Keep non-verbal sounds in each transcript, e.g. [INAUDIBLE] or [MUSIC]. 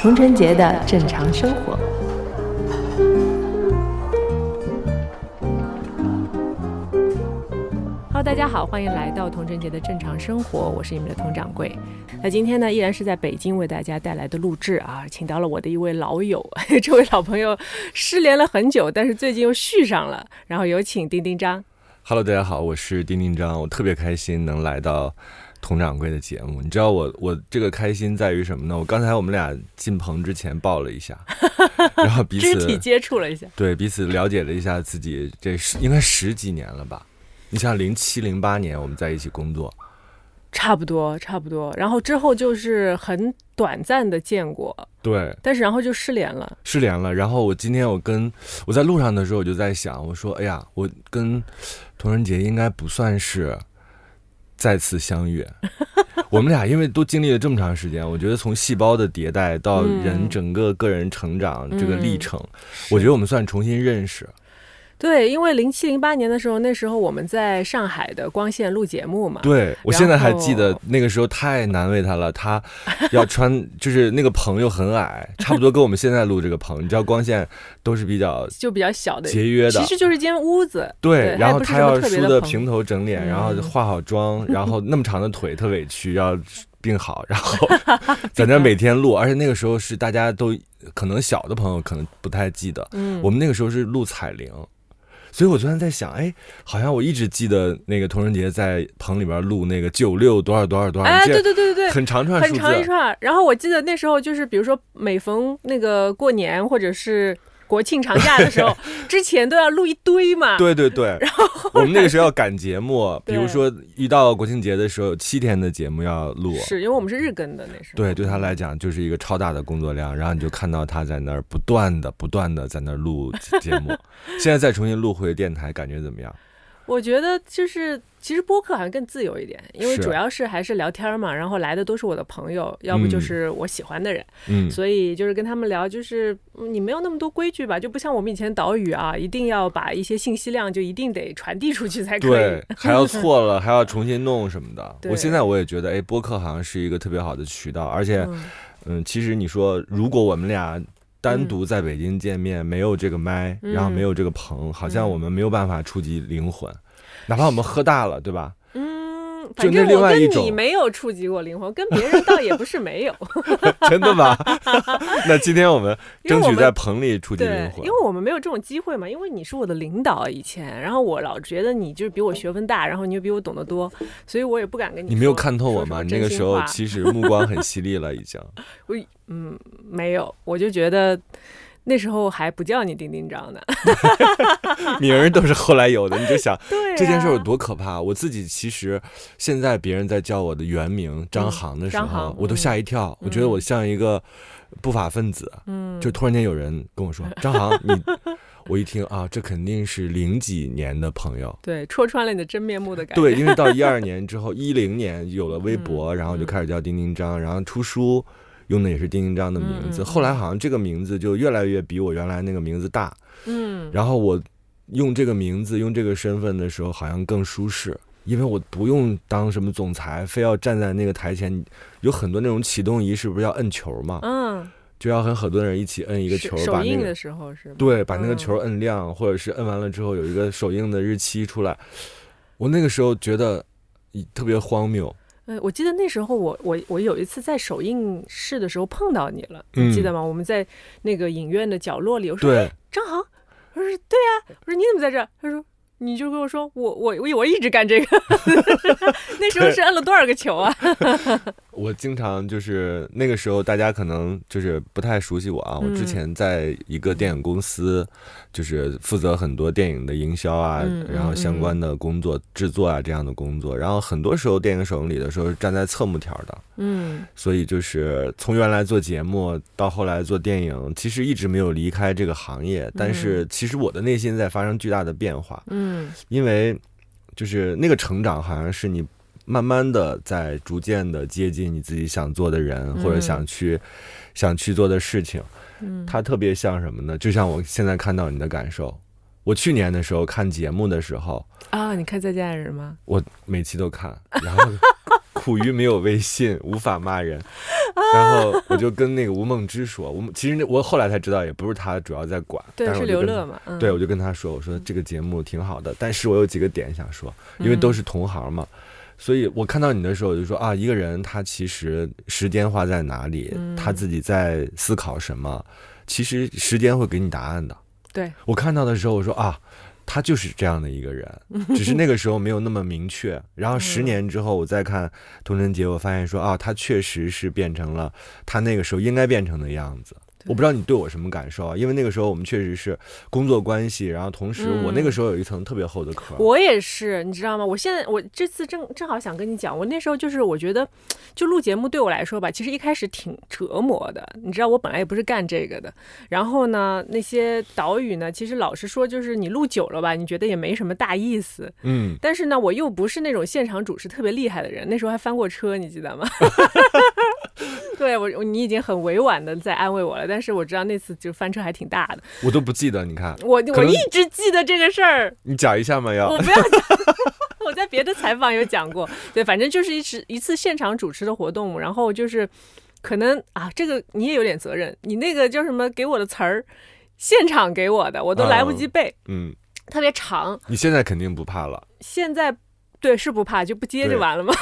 童晨杰的正常生活。好，欢迎来到童晨杰的正常生活，我是你们的童掌柜。那今天呢，依然是在北京为大家带来的录制啊，请到了我的一位老友，[LAUGHS] 这位老朋友失联了很久，但是最近又续上了，然后有请丁丁张。Hello，大家好，我是丁丁张，我特别开心能来到。佟掌柜的节目，你知道我我这个开心在于什么呢？我刚才我们俩进棚之前抱了一下，[LAUGHS] 然后彼此肢体接触了一下，对彼此了解了一下自己，这是应该十几年了吧？你像零七零八年我们在一起工作，差不多差不多，然后之后就是很短暂的见过，对，但是然后就失联了，失联了。然后我今天我跟我在路上的时候我就在想，我说哎呀，我跟童仁杰应该不算是。再次相遇，[LAUGHS] 我们俩因为都经历了这么长时间，我觉得从细胞的迭代到人整个个人成长这个历程，我觉得我们算重新认识。对，因为零七零八年的时候，那时候我们在上海的光线录节目嘛。对，我现在还记得那个时候太难为他了，他要穿，[LAUGHS] 就是那个棚又很矮，差不多跟我们现在录这个棚，你知道光线都是比较就比较小的节约的，其实就是间屋子。对，然后他要梳的平头整脸，然后化好妆，然后那么长的腿特委屈，要病好，然后 [LAUGHS] 在那每天录，而且那个时候是大家都可能小的朋友可能不太记得，嗯，我们那个时候是录彩铃。所以，我昨天在想，哎，好像我一直记得那个童仁杰在棚里边录那个九六多少多少多少，哎，对对对对对，很长串很长一串。然后我记得那时候就是，比如说每逢那个过年或者是。国庆长假的时候，[LAUGHS] 之前都要录一堆嘛。对对对。然后我们那个时候要赶节目，比如说一到国庆节的时候，有七天的节目要录。是因为我们是日更的那时候。对，对他来讲就是一个超大的工作量，然后你就看到他在那儿不断的、不断的在那儿录节目。[LAUGHS] 现在再重新录回电台，感觉怎么样？我觉得就是，其实播客好像更自由一点，因为主要是还是聊天嘛，然后来的都是我的朋友，要不就是我喜欢的人，嗯，所以就是跟他们聊，就是你没有那么多规矩吧，就不像我们以前岛屿啊，一定要把一些信息量就一定得传递出去才可以，对，[LAUGHS] 还要错了还要重新弄什么的。[LAUGHS] 我现在我也觉得，哎，播客好像是一个特别好的渠道，而且，嗯，其实你说如果我们俩。单独在北京见面，没有这个麦，然后没有这个棚，好像我们没有办法触及灵魂，哪怕我们喝大了，对吧？嗯，反正我跟你没有触及过灵魂，跟别人倒也不是没有。[LAUGHS] 真的吗？[LAUGHS] 那今天我们争取在棚里触及灵魂，因为我们没有这种机会嘛。因为你是我的领导以前，然后我老觉得你就是比我学问大，[LAUGHS] 然后你又比我懂得多，所以我也不敢跟你。你没有看透我吗？你那个时候其实目光很犀利了，已经。我。嗯，没有，我就觉得那时候还不叫你丁丁张呢，[LAUGHS] 名儿都是后来有的。你就想 [LAUGHS] 这件事有多可怕？我自己其实现在别人在叫我的原名张航的时候，我都吓一跳，我觉得我像一个不法分子。嗯，就突然间有人跟我说 [LAUGHS] 张航，你我一听啊，这肯定是零几年的朋友，对，戳穿了你的真面目的感觉。对，因为到一二年之后，一零年有了微博，然后就开始叫丁丁张，然后出书。用的也是丁丁章的名字，后来好像这个名字就越来越比我原来那个名字大，嗯，然后我用这个名字用这个身份的时候好像更舒适，因为我不用当什么总裁，非要站在那个台前，有很多那种启动仪式不是要摁球嘛，嗯，就要和很多人一起摁一个球，首映的时候是对，把那个球摁亮，或者是摁完了之后有一个首映的日期出来，我那个时候觉得特别荒谬。呃，我记得那时候我我我有一次在首映式的时候碰到你了，你记得吗？我们在那个影院的角落里，我说：“哎，张航。”我说：“对呀。”我说：“你怎么在这？”他说。你就跟我说，我我我我一直干这个，[LAUGHS] 那时候是摁了多少个球啊？[LAUGHS] 我经常就是那个时候，大家可能就是不太熟悉我啊。我之前在一个电影公司，就是负责很多电影的营销啊，然后相关的工作、制作啊这样的工作。然后很多时候电影首映礼的时候是站在侧幕条的，嗯，所以就是从原来做节目到后来做电影，其实一直没有离开这个行业。但是其实我的内心在发生巨大的变化，嗯。嗯，因为就是那个成长，好像是你慢慢的在逐渐的接近你自己想做的人，或者想去想去做的事情。它特别像什么呢？就像我现在看到你的感受。我去年的时候看节目的时候啊，你看《再见爱人》吗？我每期都看，然后 [LAUGHS] 苦于没有微信，无法骂人，[LAUGHS] 然后我就跟那个吴梦之说，我其实我后来才知道，也不是他主要在管，对，是刘乐嘛。对，我就跟他说，我说这个节目挺好的，但是我有几个点想说，因为都是同行嘛，所以我看到你的时候，我就说啊，一个人他其实时间花在哪里，他自己在思考什么，其实时间会给你答案的。对我看到的时候，我说啊，他就是这样的一个人，[LAUGHS] 只是那个时候没有那么明确。然后十年之后，我再看童贞杰，我发现说啊，他确实是变成了他那个时候应该变成的样子。我不知道你对我什么感受啊？因为那个时候我们确实是工作关系，然后同时我那个时候有一层特别厚的壳。我也是，你知道吗？我现在我这次正正好想跟你讲，我那时候就是我觉得，就录节目对我来说吧，其实一开始挺折磨的。你知道我本来也不是干这个的，然后呢，那些岛屿呢，其实老实说，就是你录久了吧，你觉得也没什么大意思。嗯。但是呢，我又不是那种现场主持特别厉害的人，那时候还翻过车，你记得吗？[LAUGHS] [LAUGHS] 对我，你已经很委婉的在安慰我了，但是我知道那次就翻车还挺大的，我都不记得。你看，我我一直记得这个事儿。你讲一下嘛，要我不要讲，[LAUGHS] 我在别的采访有讲过。对，反正就是一次一次现场主持的活动，然后就是可能啊，这个你也有点责任，你那个叫什么给我的词儿，现场给我的，我都来不及背，嗯，特别长。你现在肯定不怕了。现在。对，是不怕就不接就完了吗？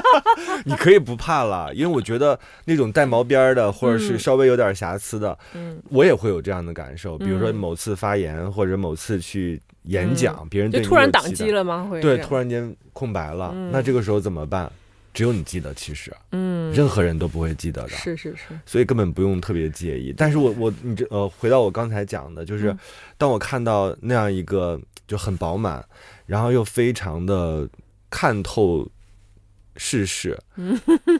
[LAUGHS] 你可以不怕了，因为我觉得那种带毛边的，或者是稍微有点瑕疵的，嗯，我也会有这样的感受。比如说某次发言，或者某次去演讲，别人就突然宕机了吗？会对，突然间空白了，那这个时候怎么办？只有你记得，其实，嗯，任何人都不会记得的，是是是，所以根本不用特别介意。但是我我你这呃，回到我刚才讲的，就是当我看到那样一个就很饱满。然后又非常的看透世事，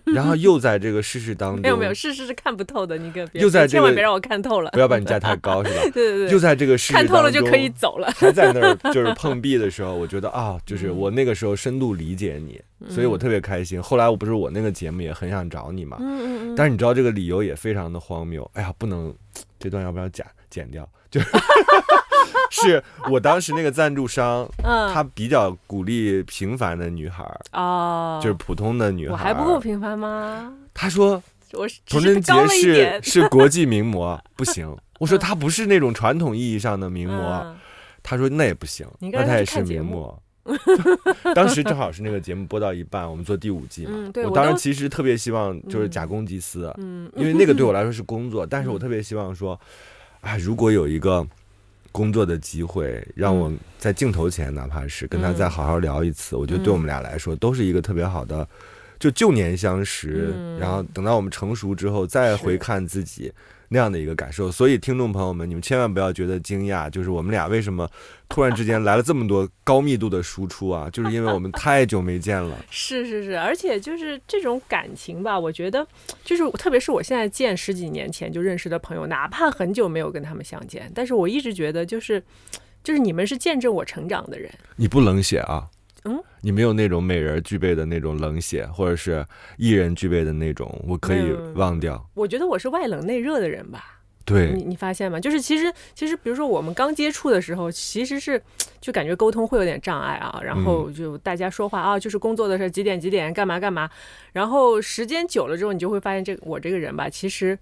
然后又在这个世事当中，没有没有世事是看不透的，你可又在千万别让我看透了，不要把你架太高，是吧？对 [LAUGHS] 对对，又在这个世看透了就可以走了，还在那儿就是碰壁的时候，[LAUGHS] 我觉得啊，就是我那个时候深度理解你，所以我特别开心。后来我不是我那个节目也很想找你嘛，嗯嗯嗯，但是你知道这个理由也非常的荒谬，哎呀，不能这段要不要剪剪掉？就。是 [LAUGHS] 我当时那个赞助商，[LAUGHS] 嗯，他比较鼓励平凡的女孩哦，就是普通的女孩。我还不够平凡吗？他说，我童贞杰是是 [LAUGHS] 国际名模，不行。我说他不是那种传统意义上的名模，他说那也不行，那他也是名模。[LAUGHS] 当时正好是那个节目播到一半，我们做第五季嘛。我当时其实特别希望就是假公济私，嗯，因为那个对我来说是工作，但是我特别希望说，啊，如果有一个。工作的机会，让我在镜头前，哪怕是跟他再好好聊一次，我觉得对我们俩来说都是一个特别好的，就旧年相识，然后等到我们成熟之后再回看自己。那样的一个感受，所以听众朋友们，你们千万不要觉得惊讶，就是我们俩为什么突然之间来了这么多高密度的输出啊？[LAUGHS] 就是因为我们太久没见了。是是是，而且就是这种感情吧，我觉得就是特别是我现在见十几年前就认识的朋友，哪怕很久没有跟他们相见，但是我一直觉得就是就是你们是见证我成长的人。你不冷血啊？嗯，你没有那种美人具备的那种冷血，或者是艺人具备的那种，我可以忘掉。我觉得我是外冷内热的人吧。对，你你发现吗？就是其实其实，比如说我们刚接触的时候，其实是 [TSK] 就感觉沟通会有点障碍啊，然后就大家说话啊，就是工作的事，几点几点干嘛干嘛。然后时间久了之后，你就会发现，这我这个人吧，其实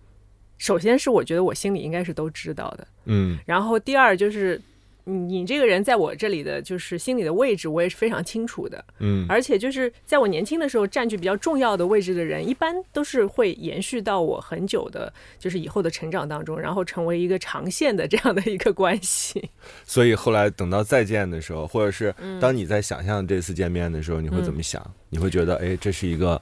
首先是我觉得我心里应该是都知道的，嗯。然后第二就是。你这个人在我这里的就是心里的位置，我也是非常清楚的。嗯，而且就是在我年轻的时候占据比较重要的位置的人，一般都是会延续到我很久的，就是以后的成长当中，然后成为一个长线的这样的一个关系。[LAUGHS] 所以后来等到再见的时候，或者是当你在想象这次见面的时候，你会怎么想？你会觉得，哎，这是一个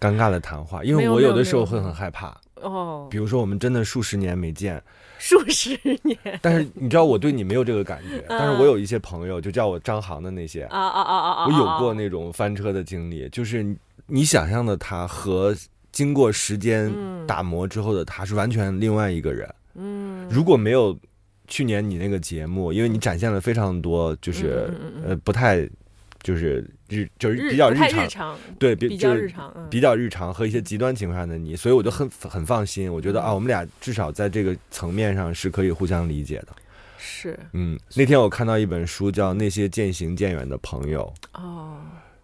尴尬的谈话？因为我有的时候会很害怕。哦，比如说我们真的数十年没见。数十年，[LAUGHS] 但是你知道我对你没有这个感觉，但是我有一些朋友，就叫我张航的那些啊啊啊啊我有过那种翻车的经历，就是你想象的他和经过时间打磨之后的他是完全另外一个人。嗯，如果没有去年你那个节目，因为你展现了非常多，就是呃不太就是日就是比较日常，对，比较日常，比较日常和一些极端情况下的你，所以我就很很放心，我觉得啊，我们俩至少在这个层面上是可以互相理解的。是，嗯，那天我看到一本书叫《那些渐行渐远的朋友》，哦，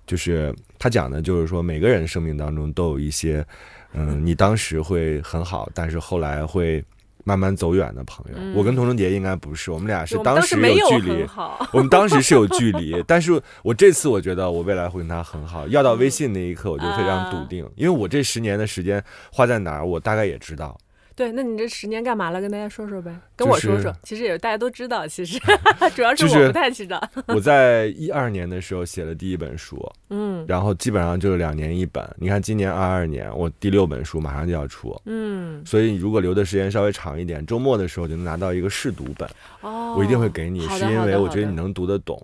就是他讲的，就是说每个人生命当中都有一些，嗯，你当时会很好，但是后来会。慢慢走远的朋友，我跟童承杰应该不是，我们俩是当时有距离，[LAUGHS] 我们当时是有距离，但是我这次我觉得我未来会跟他很好。要到微信那一刻，我就非常笃定，因为我这十年的时间花在哪儿，我大概也知道。对，那你这十年干嘛了？跟大家说说呗，跟我说说。其实也大家都知道，其实 [LAUGHS] 主要是我不太知道。[LAUGHS] 我在一二年的时候写了第一本书，嗯，然后基本上就是两年一本。你看今年二二年，我第六本书马上就要出，嗯，所以如果留的时间稍微长一点，周末的时候就能拿到一个试读本，哦，我一定会给你，是因为我觉得你能读得懂。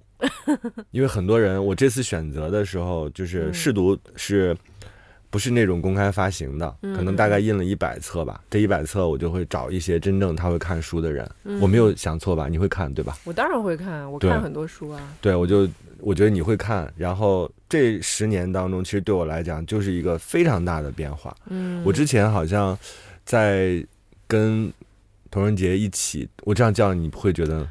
[LAUGHS] 因为很多人，我这次选择的时候就是试读是。不是那种公开发行的，可能大概印了一百册吧。这一百册我就会找一些真正他会看书的人。我没有想错吧？你会看对吧？我当然会看，我看很多书啊。对，我就我觉得你会看。然后这十年当中，其实对我来讲就是一个非常大的变化。嗯，我之前好像在跟童仁杰一起，我这样叫你不会觉得。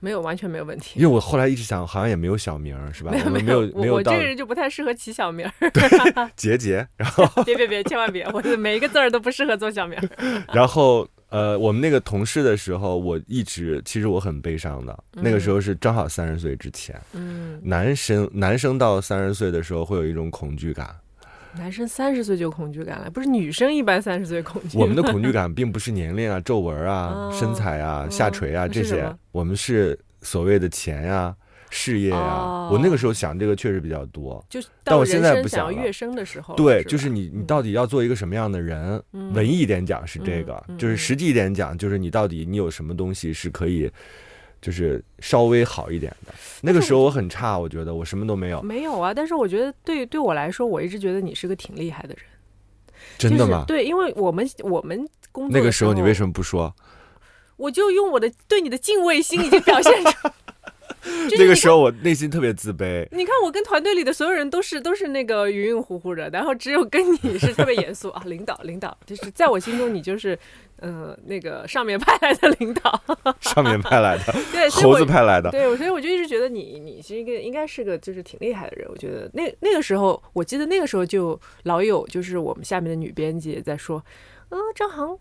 没有，完全没有问题。因为我后来一直想，好像也没有小名儿，是吧？没有，没有，没有。我这个人就不太适合起小名。[LAUGHS] 杰杰，然后别别别，千万别！我的每一个字儿都不适合做小名儿。[LAUGHS] 然后，呃，我们那个同事的时候，我一直其实我很悲伤的。那个时候是正好三十岁之前。嗯。男生男生到三十岁的时候会有一种恐惧感。男生三十岁就恐惧感了，不是女生一般三十岁恐惧。我们的恐惧感并不是年龄啊、皱纹啊、[LAUGHS] 身材啊、下垂啊这些，我们是所谓的钱呀、事业啊。我那个时候想这个确实比较多，就但我现在不想跃升的时候，对，就是你你到底要做一个什么样的人？文艺一点讲是这个，就是实际一点讲，就是你到底你有什么东西是可以。就是稍微好一点的，那个时候我很差，我觉得我什么都没有。没有啊，但是我觉得对对我来说，我一直觉得你是个挺厉害的人。真的吗？对，因为我们我们工作那个时候，你为什么不说？我就用我的对你的敬畏心已经表现出。那个时候我内心特别自卑。你看，我跟团队里的所有人都是都是那个晕晕乎乎的，然后只有跟你是特别严肃啊，领导领导，就是在我心中你就是。嗯，那个上面派来的领导，上面派来的，[LAUGHS] 对，猴子派来的，对，所以我就一直觉得你，你是一个应该是个就是挺厉害的人。我觉得那那个时候，我记得那个时候就老有就是我们下面的女编辑在说，呃，张航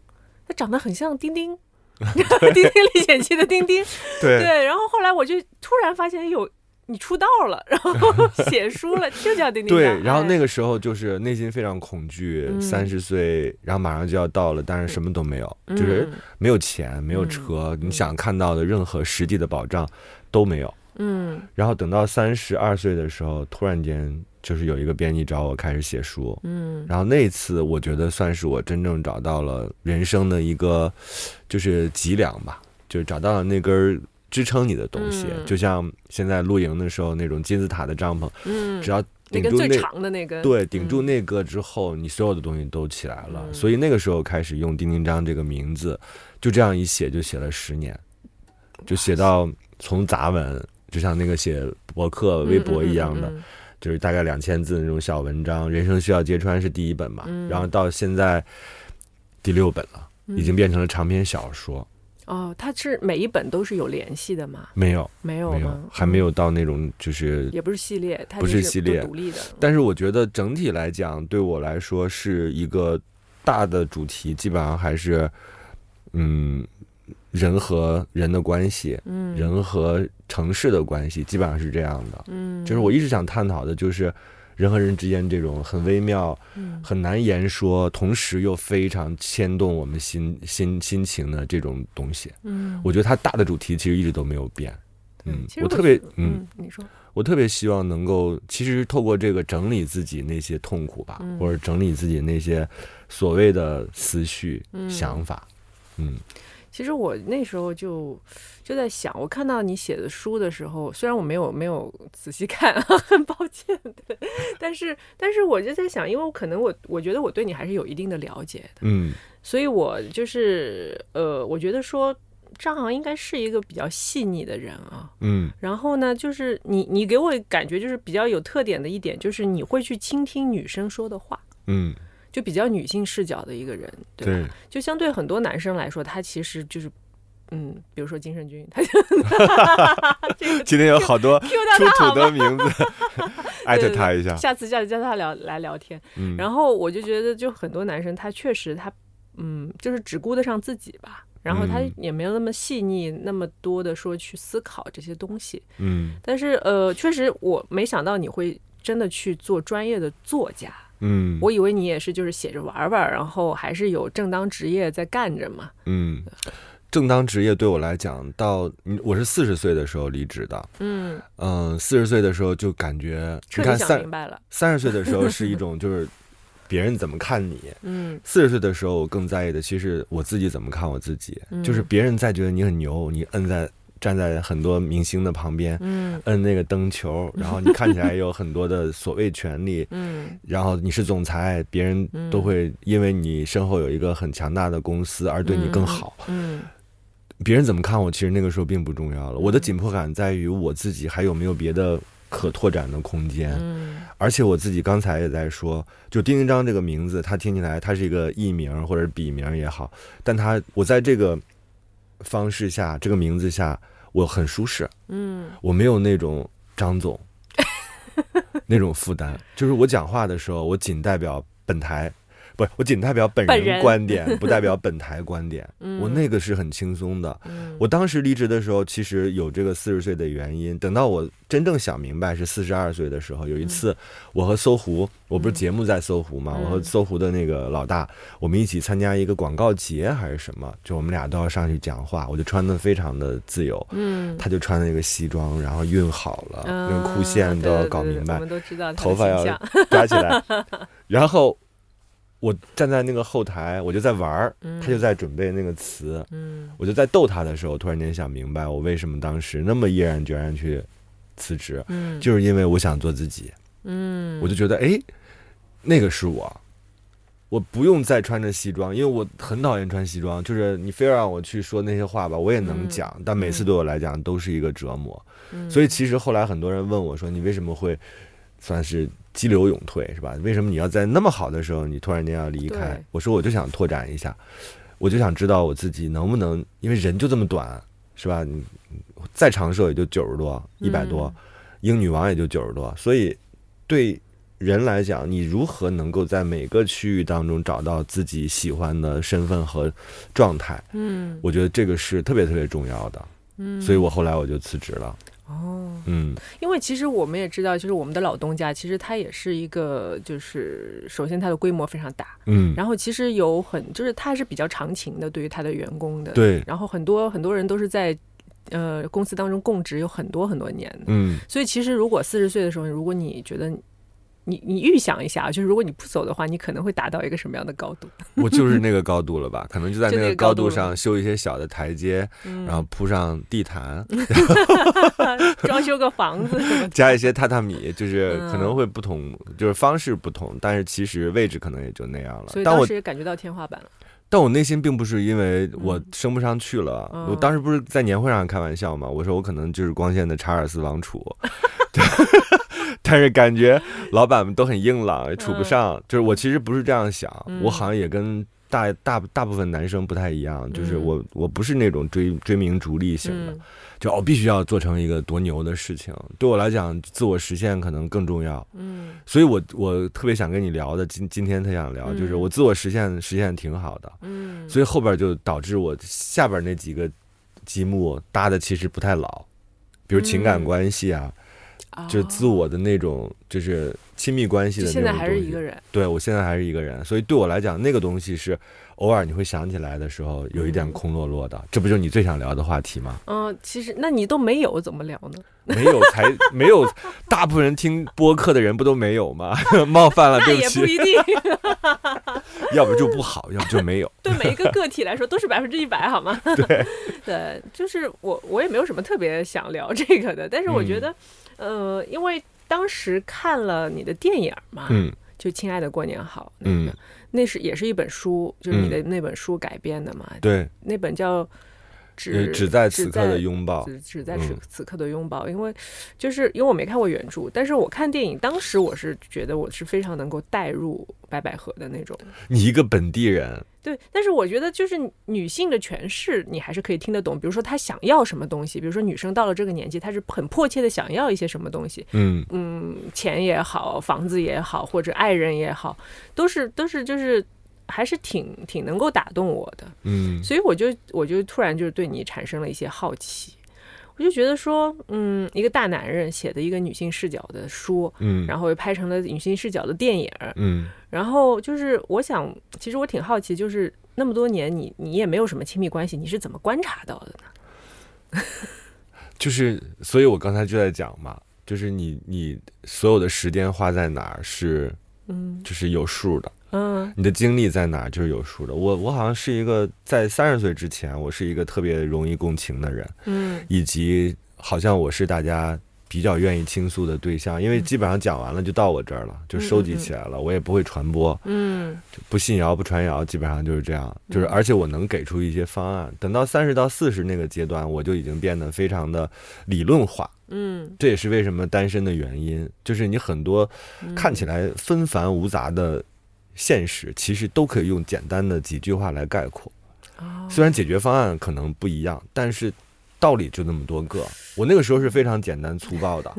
他长得很像丁丁，[LAUGHS] 丁丁历险记的丁丁，对对。然后后来我就突然发现有。你出道了，然后 [LAUGHS] 写书了，就叫丁丁。对，然后那个时候就是内心非常恐惧，三十岁，然后马上就要到了，但是什么都没有，就是没有钱，没有车，你想看到的任何实际的保障都没有。嗯。然后等到三十二岁的时候，突然间就是有一个编辑找我开始写书。嗯。然后那次我觉得算是我真正找到了人生的一个就是脊梁吧，就是找到了那根。支撑你的东西，就像现在露营的时候那种金字塔的帐篷，嗯，只要顶住那最长的那根，对，顶住那个之后，你所有的东西都起来了。所以那个时候开始用丁丁章这个名字，就这样一写就写了十年，就写到从杂文，就像那个写博客、微博一样的，就是大概两千字那种小文章。人生需要揭穿是第一本嘛，然后到现在第六本了，已经变成了长篇小说。哦，它是每一本都是有联系的吗？没有，没有，没有，还没有到那种就是也不是系列，它不是系列独立的。但是我觉得整体来讲，对我来说是一个大的主题，基本上还是嗯人和人的关系，嗯，人和城市的关系，基本上是这样的。嗯，就是我一直想探讨的，就是。人和人之间这种很微妙、很难言说，同时又非常牵动我们心心心情的这种东西，嗯，我觉得它大的主题其实一直都没有变。嗯，我特别嗯，你说，我特别希望能够，其实透过这个整理自己那些痛苦吧，或者整理自己那些所谓的思绪、想法，嗯。其实我那时候就就在想，我看到你写的书的时候，虽然我没有没有仔细看，[LAUGHS] 很抱歉，对，但是但是我就在想，因为我可能我我觉得我对你还是有一定的了解的，嗯，所以我就是呃，我觉得说张航应该是一个比较细腻的人啊。嗯，然后呢，就是你你给我感觉就是比较有特点的一点，就是你会去倾听女生说的话。嗯，就比较女性视角的一个人，对吧？就相对很多男生来说，他其实就是。嗯，比如说金圣君，他就 [LAUGHS] 今天有好多出土的名字，[LAUGHS] 艾特他一下，下次叫叫他聊来聊天。然后我就觉得，就很多男生他确实他嗯，就是只顾得上自己吧，然后他也没有那么细腻，那么多的说去思考这些东西。嗯，但是呃，确实我没想到你会真的去做专业的作家。嗯，我以为你也是就是写着玩玩，然后还是有正当职业在干着嘛。嗯。正当职业对我来讲，到我是四十岁的时候离职的。嗯嗯，四十岁的时候就感觉，你看三三十岁的时候是一种就是别人怎么看你。嗯，四十岁的时候我更在意的其实我自己怎么看我自己。就是别人在觉得你很牛，你摁在站在很多明星的旁边，嗯，摁那个灯球，[LAUGHS] 然后你看起来有很多的所谓权利，嗯，然后你是总裁，别人都会因为你身后有一个很强大的公司而对你更好，嗯。别人怎么看我，其实那个时候并不重要了。我的紧迫感在于我自己还有没有别的可拓展的空间。嗯，而且我自己刚才也在说，就丁丁章这个名字，他听起来他是一个艺名或者笔名也好，但他我在这个方式下，这个名字下，我很舒适。嗯，我没有那种张总 [LAUGHS] 那种负担，就是我讲话的时候，我仅代表本台。不是我仅代表本人观点，[LAUGHS] 不代表本台观点。我那个是很轻松的。我当时离职的时候，其实有这个四十岁的原因。等到我真正想明白是四十二岁的时候，有一次我和搜狐，我不是节目在搜狐嘛，我和搜狐的那个老大，我们一起参加一个广告节还是什么，就我们俩都要上去讲话，我就穿的非常的自由。嗯，他就穿那个西装，然后熨好了，那个裤线都要搞明白，头发要 [LAUGHS] 扎起来，然后。我站在那个后台，我就在玩儿，他就在准备那个词，我就在逗他的时候，突然间想明白，我为什么当时那么毅然决然去辞职，就是因为我想做自己，我就觉得，哎，那个是我，我不用再穿着西装，因为我很讨厌穿西装，就是你非要让我去说那些话吧，我也能讲，但每次对我来讲都是一个折磨，所以其实后来很多人问我说，你为什么会算是？激流勇退是吧？为什么你要在那么好的时候，你突然间要离开？我说我就想拓展一下，我就想知道我自己能不能，因为人就这么短，是吧？你再长寿也就九十多、一百多，英女王也就九十多，所以对人来讲，你如何能够在每个区域当中找到自己喜欢的身份和状态？嗯，我觉得这个是特别特别重要的。嗯，所以我后来我就辞职了。哦，嗯，因为其实我们也知道，就是我们的老东家，其实它也是一个，就是首先它的规模非常大，嗯，然后其实有很，就是它是比较长情的，对于他的员工的，对，然后很多很多人都是在，呃，公司当中供职有很多很多年的，嗯，所以其实如果四十岁的时候，如果你觉得。你你预想一下，就是如果你不走的话，你可能会达到一个什么样的高度？[LAUGHS] 我就是那个高度了吧？可能就在那个高度上修一些小的台阶，然后铺上地毯，[LAUGHS] 装修个房子，[LAUGHS] 加一些榻榻米，就是可能会不同，就是方式不同，但是其实位置可能也就那样了。所以当时也感觉到天花板了。但我内心并不是因为我升不上去了，我当时不是在年会上开玩笑嘛？我说我可能就是光线的查尔斯王储。但是感觉 [LAUGHS] 老板们都很硬朗，也处不上。就是我其实不是这样想，我好像也跟大大大部分男生不太一样。就是我我不是那种追追名逐利型的，就我必须要做成一个多牛的事情。对我来讲，自我实现可能更重要。嗯，所以我我特别想跟你聊的，今今天特想聊，就是我自我实现实现挺好的。嗯，所以后边就导致我下边那几个积木搭的其实不太牢，比如情感关系啊。就自我的那种，就是亲密关系的那种现在还是一个人，对我现在还是一个人，所以对我来讲，那个东西是偶尔你会想起来的时候，有一点空落落的。这不就是你最想聊的话题吗？嗯，其实那你都没有，怎么聊呢？没有才 [LAUGHS] 没有，大部分人听播客的人不都没有吗？[LAUGHS] 冒犯了，对不起。也不一定。[LAUGHS] 要不就不好，要不就没有。对每一个个体来说，都是百分之一百，好吗？对对，就是我，我也没有什么特别想聊这个的，但是我觉得。呃，因为当时看了你的电影嘛，嗯，就《亲爱的过年好》，那个那是也是一本书，就是你的那本书改编的嘛，对，那本叫《只只在此刻的拥抱，只只在此此刻的拥抱。因为就是因为我没看过原著，但是我看电影，当时我是觉得我是非常能够带入白百合的那种。你一个本地人，对，但是我觉得就是女性的诠释，你还是可以听得懂。比如说她想要什么东西，比如说女生到了这个年纪，她是很迫切的想要一些什么东西。嗯嗯，钱也好，房子也好，或者爱人也好，都是都是就是。还是挺挺能够打动我的，嗯，所以我就我就突然就是对你产生了一些好奇，我就觉得说，嗯，一个大男人写的一个女性视角的书，嗯，然后又拍成了女性视角的电影，嗯，然后就是我想，其实我挺好奇，就是那么多年你你也没有什么亲密关系，你是怎么观察到的呢？[LAUGHS] 就是，所以我刚才就在讲嘛，就是你你所有的时间花在哪儿是，嗯，就是有数的。嗯，你的经历在哪就是有数的。我我好像是一个在三十岁之前，我是一个特别容易共情的人，嗯，以及好像我是大家比较愿意倾诉的对象，因为基本上讲完了就到我这儿了，就收集起来了，我也不会传播，嗯，不信谣不传谣，基本上就是这样，就是而且我能给出一些方案。等到三十到四十那个阶段，我就已经变得非常的理论化，嗯，这也是为什么单身的原因，就是你很多看起来纷繁无杂的。现实其实都可以用简单的几句话来概括，虽然解决方案可能不一样，但是道理就那么多个。我那个时候是非常简单粗暴的，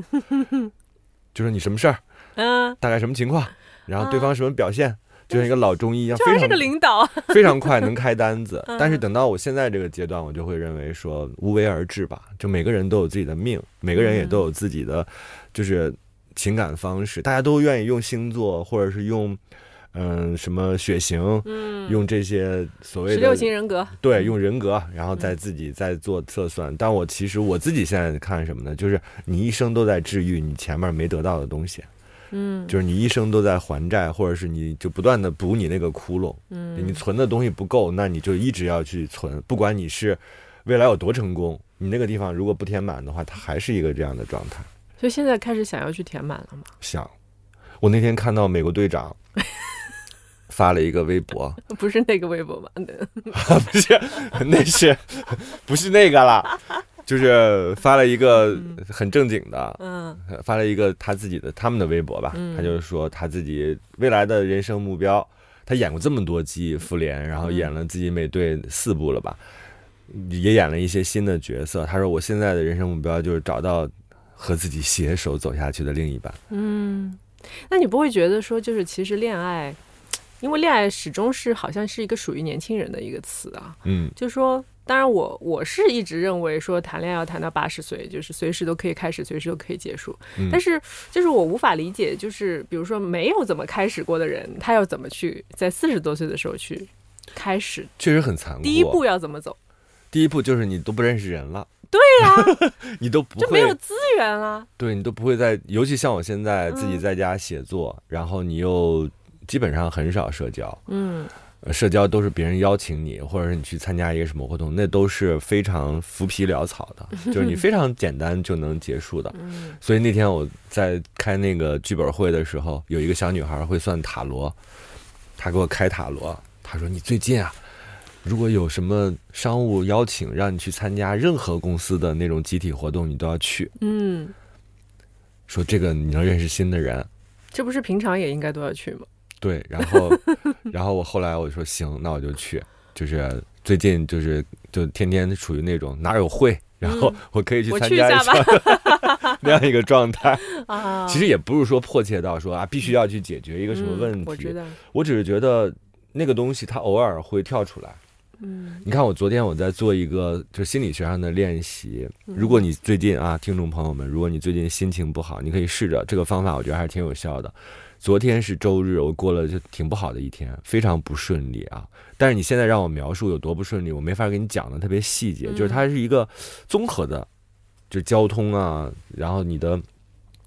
[LAUGHS] 就是你什么事儿，嗯，大概什么情况，然后对方什么表现，就像一个老中医一样，非常个领导，非常快能开单子。[LAUGHS] 但是等到我现在这个阶段，我就会认为说无为而治吧，就每个人都有自己的命，每个人也都有自己的就是情感方式，大家都愿意用星座或者是用。嗯，什么血型？嗯，用这些所谓的十六型人格，对，用人格，然后再自己再做测算。但我其实我自己现在看什么呢？就是你一生都在治愈你前面没得到的东西，嗯，就是你一生都在还债，或者是你就不断的补你那个窟窿，嗯，你存的东西不够，那你就一直要去存，不管你是未来有多成功，你那个地方如果不填满的话，它还是一个这样的状态。所以现在开始想要去填满了吗？想。我那天看到美国队长。[LAUGHS] 发了一个微博，[LAUGHS] 不是那个微博吧？[LAUGHS] 不是，[LAUGHS] 那是不是那个了？就是发了一个很正经的，嗯，发了一个他自己的他们的微博吧。他就是说他自己未来的人生目标，他演过这么多季复联，然后演了自己美队四部了吧，也演了一些新的角色。他说我现在的人生目标就是找到和自己携手走下去的另一半。嗯，那你不会觉得说，就是其实恋爱？因为恋爱始终是好像是一个属于年轻人的一个词啊，嗯，就说，当然我我是一直认为说谈恋爱要谈到八十岁，就是随时都可以开始，随时都可以结束。但是就是我无法理解，就是比如说没有怎么开始过的人，他要怎么去在四十多岁的时候去开始？确实很残酷。第一步要怎么走？第一步就是你都不认识人了。对呀，[LAUGHS] 你都不就没有资源了？对你都不会在，尤其像我现在自己在家写作，然后你又。基本上很少社交，嗯，社交都是别人邀请你，或者是你去参加一个什么活动，那都是非常浮皮潦草的，[LAUGHS] 就是你非常简单就能结束的。所以那天我在开那个剧本会的时候，有一个小女孩会算塔罗，她给我开塔罗，她说：“你最近啊，如果有什么商务邀请，让你去参加任何公司的那种集体活动，你都要去。”嗯，说这个你能认识新的人，这不是平常也应该都要去吗？对，然后，然后我后来我说行，那我就去。就是最近就是就天天处于那种哪有会，然后我可以去参加一下 [LAUGHS] 那样一个状态。[LAUGHS] 啊，其实也不是说迫切到说啊必须要去解决一个什么问题。我觉得，我只是觉得那个东西它偶尔会跳出来。嗯，你看我昨天我在做一个就心理学上的练习。如果你最近啊，听众朋友们，如果你最近心情不好，你可以试着这个方法，我觉得还是挺有效的。昨天是周日，我过了就挺不好的一天，非常不顺利啊。但是你现在让我描述有多不顺利，我没法给你讲的特别细节。就是它是一个综合的，就交通啊，然后你的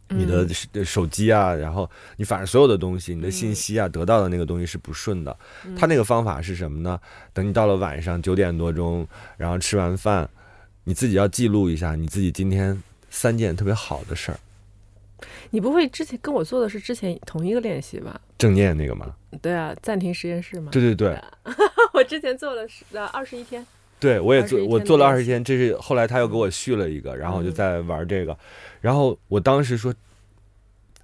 你的手机啊，然后你反正所有的东西，你的信息啊，得到的那个东西是不顺的。他那个方法是什么呢？等你到了晚上九点多钟，然后吃完饭，你自己要记录一下你自己今天三件特别好的事儿。你不会之前跟我做的是之前同一个练习吧？正念那个吗？对啊，暂停实验室吗。对对对，[LAUGHS] 我之前做了是呃二十一天。对，我也做，我做了二十天，这是后来他又给我续了一个，然后我就在玩这个，然后我当时说，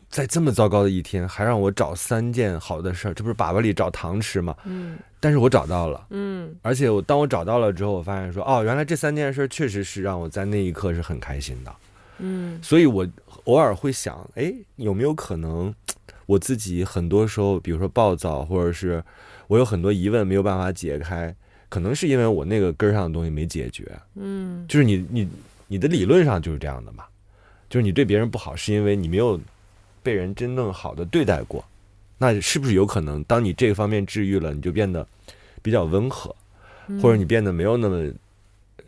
在这么糟糕的一天，还让我找三件好的事儿，这不是粑粑里找糖吃吗？嗯，但是我找到了，嗯，而且我当我找到了之后，我发现说，哦，原来这三件事确实是让我在那一刻是很开心的，嗯，所以我偶尔会想，哎，有没有可能我自己很多时候，比如说暴躁，或者是我有很多疑问没有办法解开。可能是因为我那个根儿上的东西没解决，嗯，就是你你你的理论上就是这样的嘛，就是你对别人不好，是因为你没有被人真正好的对待过，那是不是有可能，当你这个方面治愈了，你就变得比较温和，或者你变得没有那么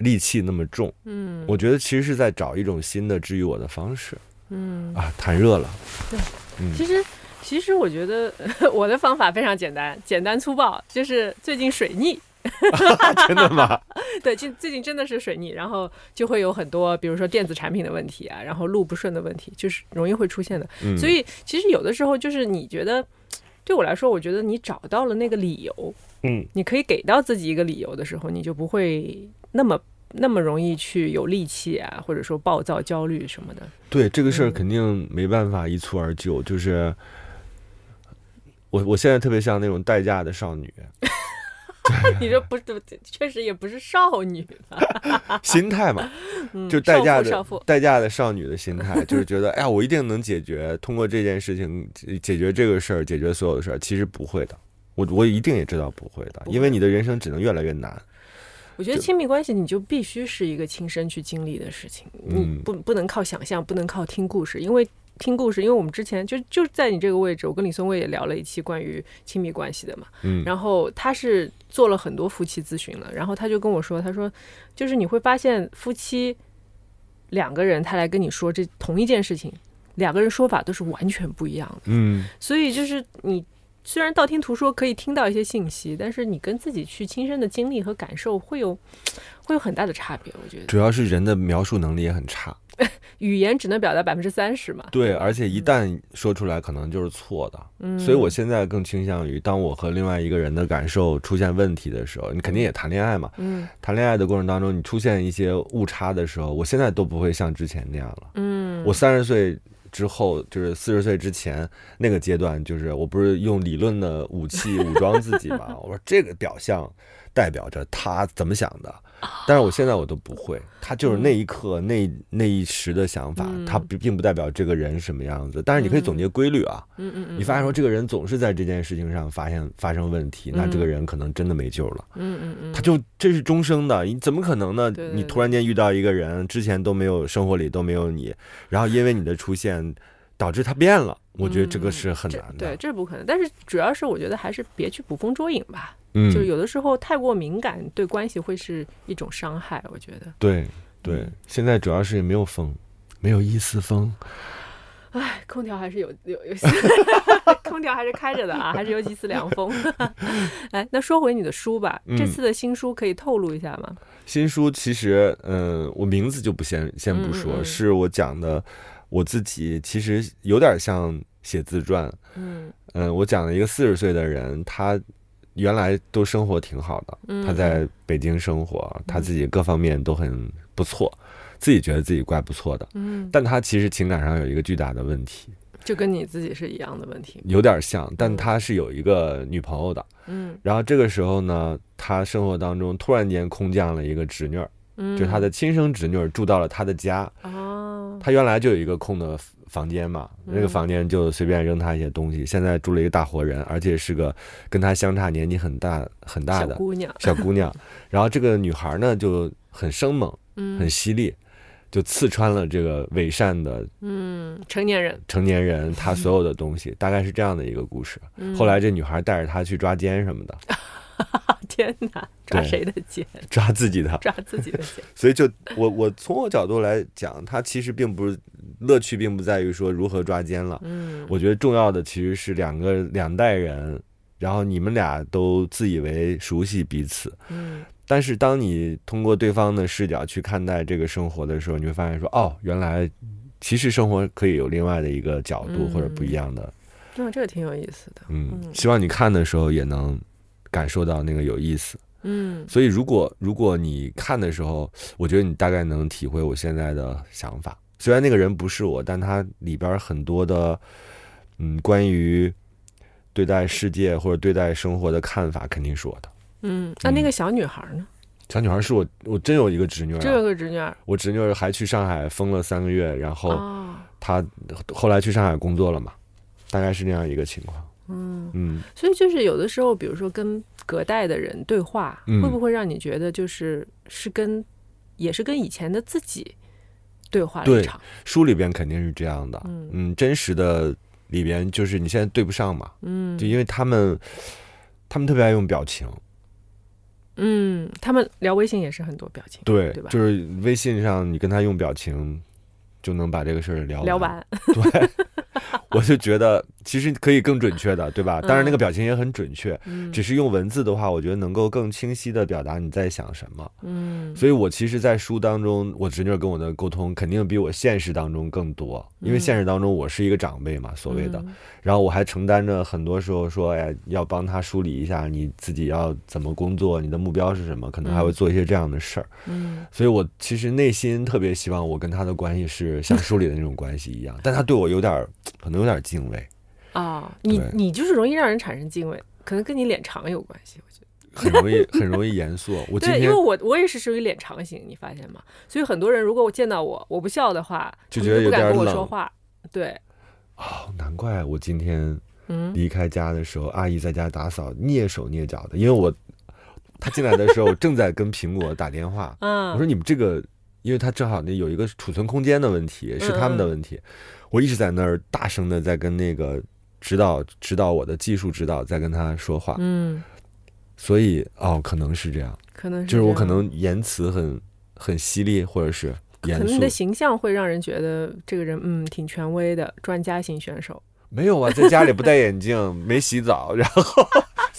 戾气那么重？嗯，我觉得其实是在找一种新的治愈我的方式。嗯啊，谈热了。对，嗯其实其实我觉得 [LAUGHS] 我的方法非常简单，简单粗暴，就是最近水逆。[LAUGHS] 真的吗？[LAUGHS] 对，近最近真的是水逆，然后就会有很多，比如说电子产品的问题啊，然后路不顺的问题，就是容易会出现的。所以其实有的时候就是你觉得，对我来说，我觉得你找到了那个理由，嗯，你可以给到自己一个理由的时候，你就不会那么那么容易去有戾气啊，或者说暴躁、焦虑什么的。对这个事儿肯定没办法一蹴而就，就是我我现在特别像那种待嫁的少女。[LAUGHS] 你这不是，确实也不是少女 [LAUGHS] 心态嘛，就待嫁的待嫁的少女的心态，[LAUGHS] 就是觉得哎呀，我一定能解决，通过这件事情解决这个事儿，解决所有的事儿。其实不会的，我我一定也知道不会的，因为你的人生只能越来越难。我觉得亲密关系你就必须是一个亲身去经历的事情，你不不能靠想象，不能靠听故事，因为。听故事，因为我们之前就就在你这个位置，我跟李松蔚也聊了一期关于亲密关系的嘛。嗯，然后他是做了很多夫妻咨询了，然后他就跟我说，他说就是你会发现夫妻两个人他来跟你说这同一件事情，两个人说法都是完全不一样的。嗯，所以就是你虽然道听途说可以听到一些信息，但是你跟自己去亲身的经历和感受会有会有很大的差别。我觉得主要是人的描述能力也很差。语言只能表达百分之三十嘛？对，而且一旦说出来，可能就是错的。嗯，所以我现在更倾向于，当我和另外一个人的感受出现问题的时候，你肯定也谈恋爱嘛。嗯，谈恋爱的过程当中，你出现一些误差的时候，我现在都不会像之前那样了。嗯，我三十岁之后，就是四十岁之前那个阶段，就是我不是用理论的武器武装自己嘛？我说这个表象代表着他怎么想的。但是我现在我都不会，他就是那一刻那那一时的想法，他并并不代表这个人什么样子。但是你可以总结规律啊，嗯嗯你发现说这个人总是在这件事情上发现发生问题，那这个人可能真的没救了，嗯嗯嗯，他就这是终生的，你怎么可能呢？你突然间遇到一个人，之前都没有生活里都没有你，然后因为你的出现导致它变了，我觉得这个是很难的，对，这是不可能。但是主要是我觉得还是别去捕风捉影吧。嗯，就有的时候太过敏感，对关系会是一种伤害。我觉得，对对，现在主要是没有风，没有一丝风。哎，空调还是有有有，[LAUGHS] 空调还是开着的啊，还是有几丝凉风。[LAUGHS] 哎，那说回你的书吧，这次的新书可以透露一下吗？新书其实，嗯，我名字就不先先不说，是我讲的我自己，其实有点像写自传。嗯嗯，我讲了一个四十岁的人，他。原来都生活挺好的，他在北京生活，他自己各方面都很不错，自己觉得自己怪不错的。嗯，但他其实情感上有一个巨大的问题，就跟你自己是一样的问题，有点像。但他是有一个女朋友的，嗯，然后这个时候呢，他生活当中突然间空降了一个侄女儿，嗯，就他的亲生侄女儿住到了他的家，哦，他原来就有一个空的。房间嘛，那个房间就随便扔他一些东西。现在住了一个大活人，而且是个跟他相差年纪很大很大的小姑娘。小姑娘，然后这个女孩呢就很生猛，很犀利，就刺穿了这个伪善的嗯成年人成年人 [LAUGHS] 他所有的东西，大概是这样的一个故事。后来这女孩带着他去抓奸什么的。[LAUGHS] [LAUGHS] 天哪！抓谁的奸？[LAUGHS] 抓自己的。抓自己的奸。[LAUGHS] 所以就我我从我角度来讲，它其实并不是乐趣，并不在于说如何抓奸了。嗯，我觉得重要的其实是两个两代人，然后你们俩都自以为熟悉彼此。嗯，但是当你通过对方的视角去看待这个生活的时候，你会发现说，哦，原来其实生活可以有另外的一个角度或者不一样的。嗯，这个挺有意思的。嗯，希望你看的时候也能。感受到那个有意思，嗯，所以如果如果你看的时候，我觉得你大概能体会我现在的想法。虽然那个人不是我，但他里边很多的，嗯，关于对待世界或者对待生活的看法，肯定是我的。嗯，那那个小女孩呢？小女孩是我，我真有一个侄女，真有个侄女。我侄女还去上海封了三个月，然后她后来去上海工作了嘛，大概是那样一个情况。嗯。嗯，所以就是有的时候，比如说跟隔代的人对话，会不会让你觉得就是是跟也是跟以前的自己对话一场？书里边肯定是这样的，嗯，真实的里边就是你现在对不上嘛，嗯，就因为他们他们特别爱用表情，嗯，他们聊微信也是很多表情，对对吧？就是微信上你跟他用表情就能把这个事儿聊聊完，对。[LAUGHS] 我就觉得其实可以更准确的，对吧？当然那个表情也很准确，只是用文字的话，我觉得能够更清晰的表达你在想什么。嗯，所以我其实，在书当中，我侄女跟我的沟通肯定比我现实当中更多，因为现实当中我是一个长辈嘛，所谓的，然后我还承担着很多时候说，哎，要帮她梳理一下你自己要怎么工作，你的目标是什么，可能还会做一些这样的事儿。嗯，所以我其实内心特别希望我跟她的关系是像书里的那种关系一样，但她对我有点可能。有点敬畏啊，你你就是容易让人产生敬畏，可能跟你脸长有关系，我觉得 [LAUGHS] 很容易很容易严肃。我对，因为我我也是属于脸长型，你发现吗？所以很多人如果我见到我我不笑的话，就觉得不敢跟我说话。对，哦，难怪我今天离开家的时候，阿姨在家打扫，蹑手蹑脚的，因为我她进来的时候正在跟苹果打电话。[LAUGHS] 嗯，我说你们这个，因为他正好那有一个储存空间的问题，是他们的问题。我一直在那儿大声的在跟那个指导指导我的技术指导在跟他说话，嗯，所以哦，可能是这样，可能就是我可能言辞很很犀利，或者是严肃，你的形象会让人觉得这个人嗯挺权威的专家型选手。没有啊，在家里不戴眼镜，没洗澡，然后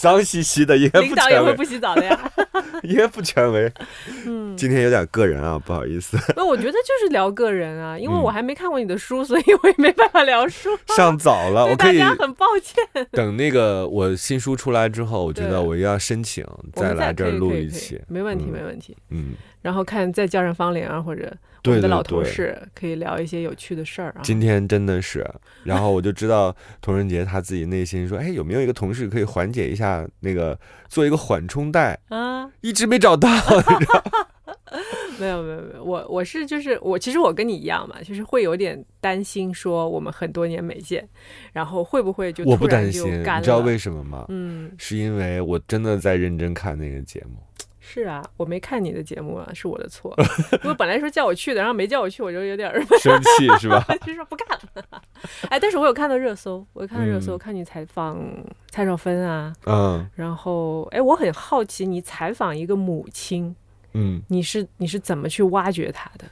脏兮兮的，应该领导也会不洗澡的呀，[LAUGHS] 应该不权威。[LAUGHS] 嗯，今天有点个人啊，不好意思。那我觉得就是聊个人啊，[LAUGHS] 因为我还没看过你的书，所以我也没办法聊书。上早了，我可以。很抱歉。等那个我新书出来之后，我觉得我要申请再来这儿录一期，没问题，没问题。嗯，然后看再叫上方玲啊，或者。我们的老同事可以聊一些有趣的事儿啊。今天真的是，然后我就知道童仁杰他自己内心说：“哎，有没有一个同事可以缓解一下那个，做一个缓冲带啊？”一直没找到。[LAUGHS] [LAUGHS] 没有没有没有，我我是就是我其实我跟你一样嘛，就是会有点担心说我们很多年没见，然后会不会就我不担心，你知道为什么吗？嗯，是因为我真的在认真看那个节目。是啊，我没看你的节目啊，是我的错。[LAUGHS] 因为本来说叫我去的，然后没叫我去，我就有点生气，[LAUGHS] 是吧？[LAUGHS] 就说不干了。哎，但是我有看到热搜，我有看到热搜，看你采访蔡少芬啊，嗯，然后哎，我很好奇，你采访一个母亲，嗯，你是你是怎么去挖掘她的？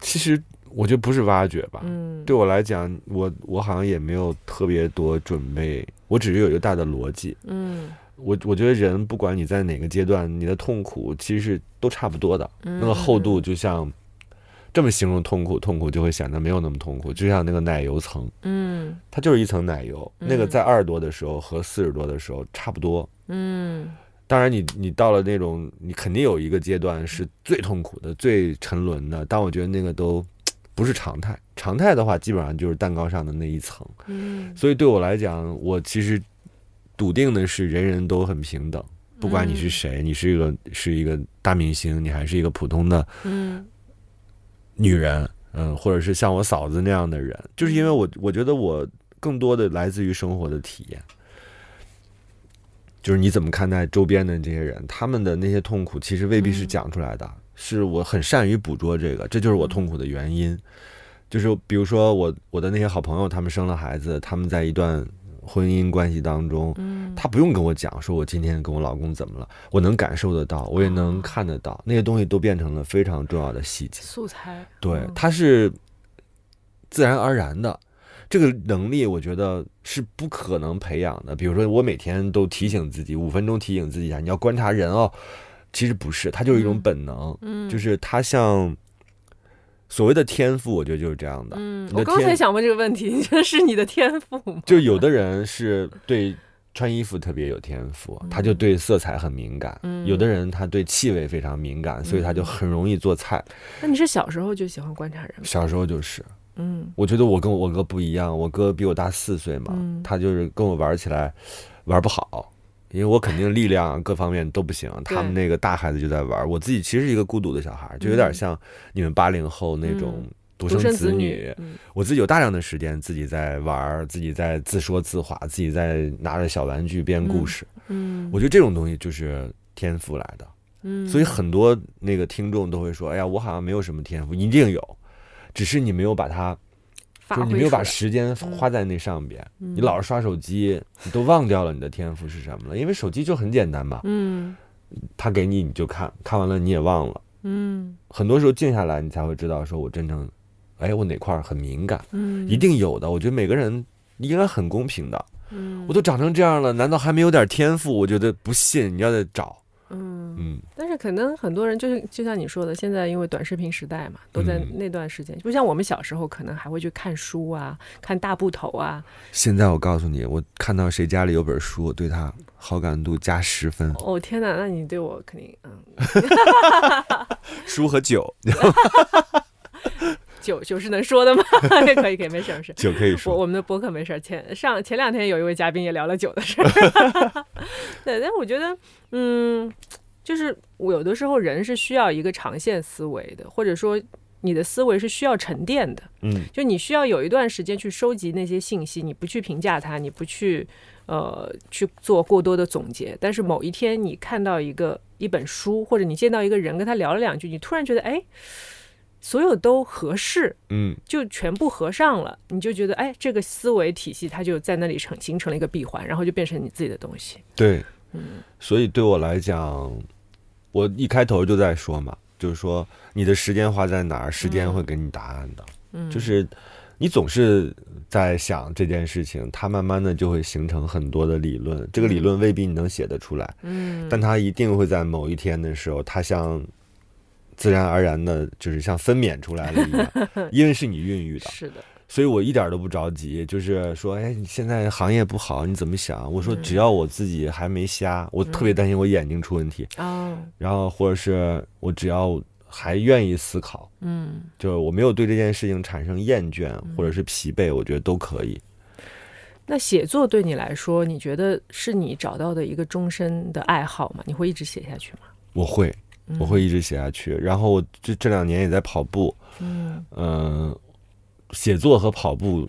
其实我觉得不是挖掘吧，嗯，对我来讲，我我好像也没有特别多准备，我只是有一个大的逻辑，嗯。我我觉得人不管你在哪个阶段，你的痛苦其实是都差不多的。那个厚度就像这么形容痛苦，痛苦就会显得没有那么痛苦，就像那个奶油层，嗯，它就是一层奶油。那个在二十多的时候和四十多的时候差不多。嗯，当然你你到了那种，你肯定有一个阶段是最痛苦的、最沉沦的，但我觉得那个都不是常态。常态的话，基本上就是蛋糕上的那一层。嗯，所以对我来讲，我其实。笃定的是，人人都很平等，不管你是谁，你是一个是一个大明星，你还是一个普通的嗯。女人，嗯，或者是像我嫂子那样的人，就是因为我我觉得我更多的来自于生活的体验，就是你怎么看待周边的这些人，他们的那些痛苦，其实未必是讲出来的，是我很善于捕捉这个，这就是我痛苦的原因，就是比如说我我的那些好朋友，他们生了孩子，他们在一段。婚姻关系当中，他不用跟我讲，说我今天跟我老公怎么了，我能感受得到，我也能看得到，那些东西都变成了非常重要的细节素材。对，它是自然而然的，这个能力我觉得是不可能培养的。比如说，我每天都提醒自己五分钟，提醒自己一下，你要观察人哦。其实不是，它就是一种本能，就是它像。所谓的天赋，我觉得就是这样的。嗯，我刚才想问这个问题，你觉得是你的天赋吗？就有的人是对穿衣服特别有天赋，他就对色彩很敏感。有的人他对气味非常敏感，所以他就很容易做菜。那你是小时候就喜欢观察人吗？小时候就是，嗯，我觉得我跟我哥不一样，我哥比我大四岁嘛，他就是跟我玩起来玩不好，因为我肯定力量各方面都不行。他们那个大孩子就在玩，我自己其实是一个孤独的小孩，就有点像你们八零后那种。独生子女，我自己有大量的时间自己在玩，自己在自说自话，自己在拿着小玩具编故事。嗯，我觉得这种东西就是天赋来的。嗯，所以很多那个听众都会说：“哎呀，我好像没有什么天赋。”一定有，只是你没有把它，就是你没有把时间花在那上边。你老是刷手机，你都忘掉了你的天赋是什么了。因为手机就很简单嘛。嗯，他给你你就看看完了你也忘了。嗯，很多时候静下来，你才会知道，说我真正。哎，我哪块很敏感？嗯，一定有的。我觉得每个人应该很公平的。嗯，我都长成这样了，难道还没有点天赋？我觉得不信，你要再找。嗯嗯。但是可能很多人就是就像你说的，现在因为短视频时代嘛，都在那段时间，就像我们小时候，可能还会去看书啊，看大部头啊。现在我告诉你，我看到谁家里有本书，我对他好感度加十分。哦天哪，那你对我肯定嗯。[LAUGHS] 书和酒。[LAUGHS] 酒酒是能说的吗？[LAUGHS] 可以可以，没事没事。酒可以说。我我们的播客没事。前上前两天有一位嘉宾也聊了酒的事儿。对，但我觉得，嗯，就是我有的时候人是需要一个长线思维的，或者说你的思维是需要沉淀的。嗯，就你需要有一段时间去收集那些信息，你不去评价它，你不去呃去做过多的总结。但是某一天你看到一个一本书，或者你见到一个人跟他聊了两句，你突然觉得，哎。所有都合适，嗯，就全部合上了，你就觉得，哎，这个思维体系它就在那里成形成了一个闭环，然后就变成你自己的东西。对，嗯，所以对我来讲，我一开头就在说嘛，就是说你的时间花在哪儿，时间会给你答案的。嗯，就是你总是在想这件事情，它慢慢的就会形成很多的理论，这个理论未必你能写得出来，嗯，但它一定会在某一天的时候，它像。自然而然的，就是像分娩出来了一样，[LAUGHS] 因为是你孕育的，是的，所以我一点都不着急。就是说，哎，你现在行业不好，你怎么想？我说，只要我自己还没瞎，我特别担心我眼睛出问题哦。然后或者是我只要还愿意思考，嗯，就是我没有对这件事情产生厌倦或者是疲惫，我觉得都可以。那写作对你来说，你觉得是你找到的一个终身的爱好吗？你会一直写下去吗？我会。我会一直写下去，然后我这这两年也在跑步，嗯，写作和跑步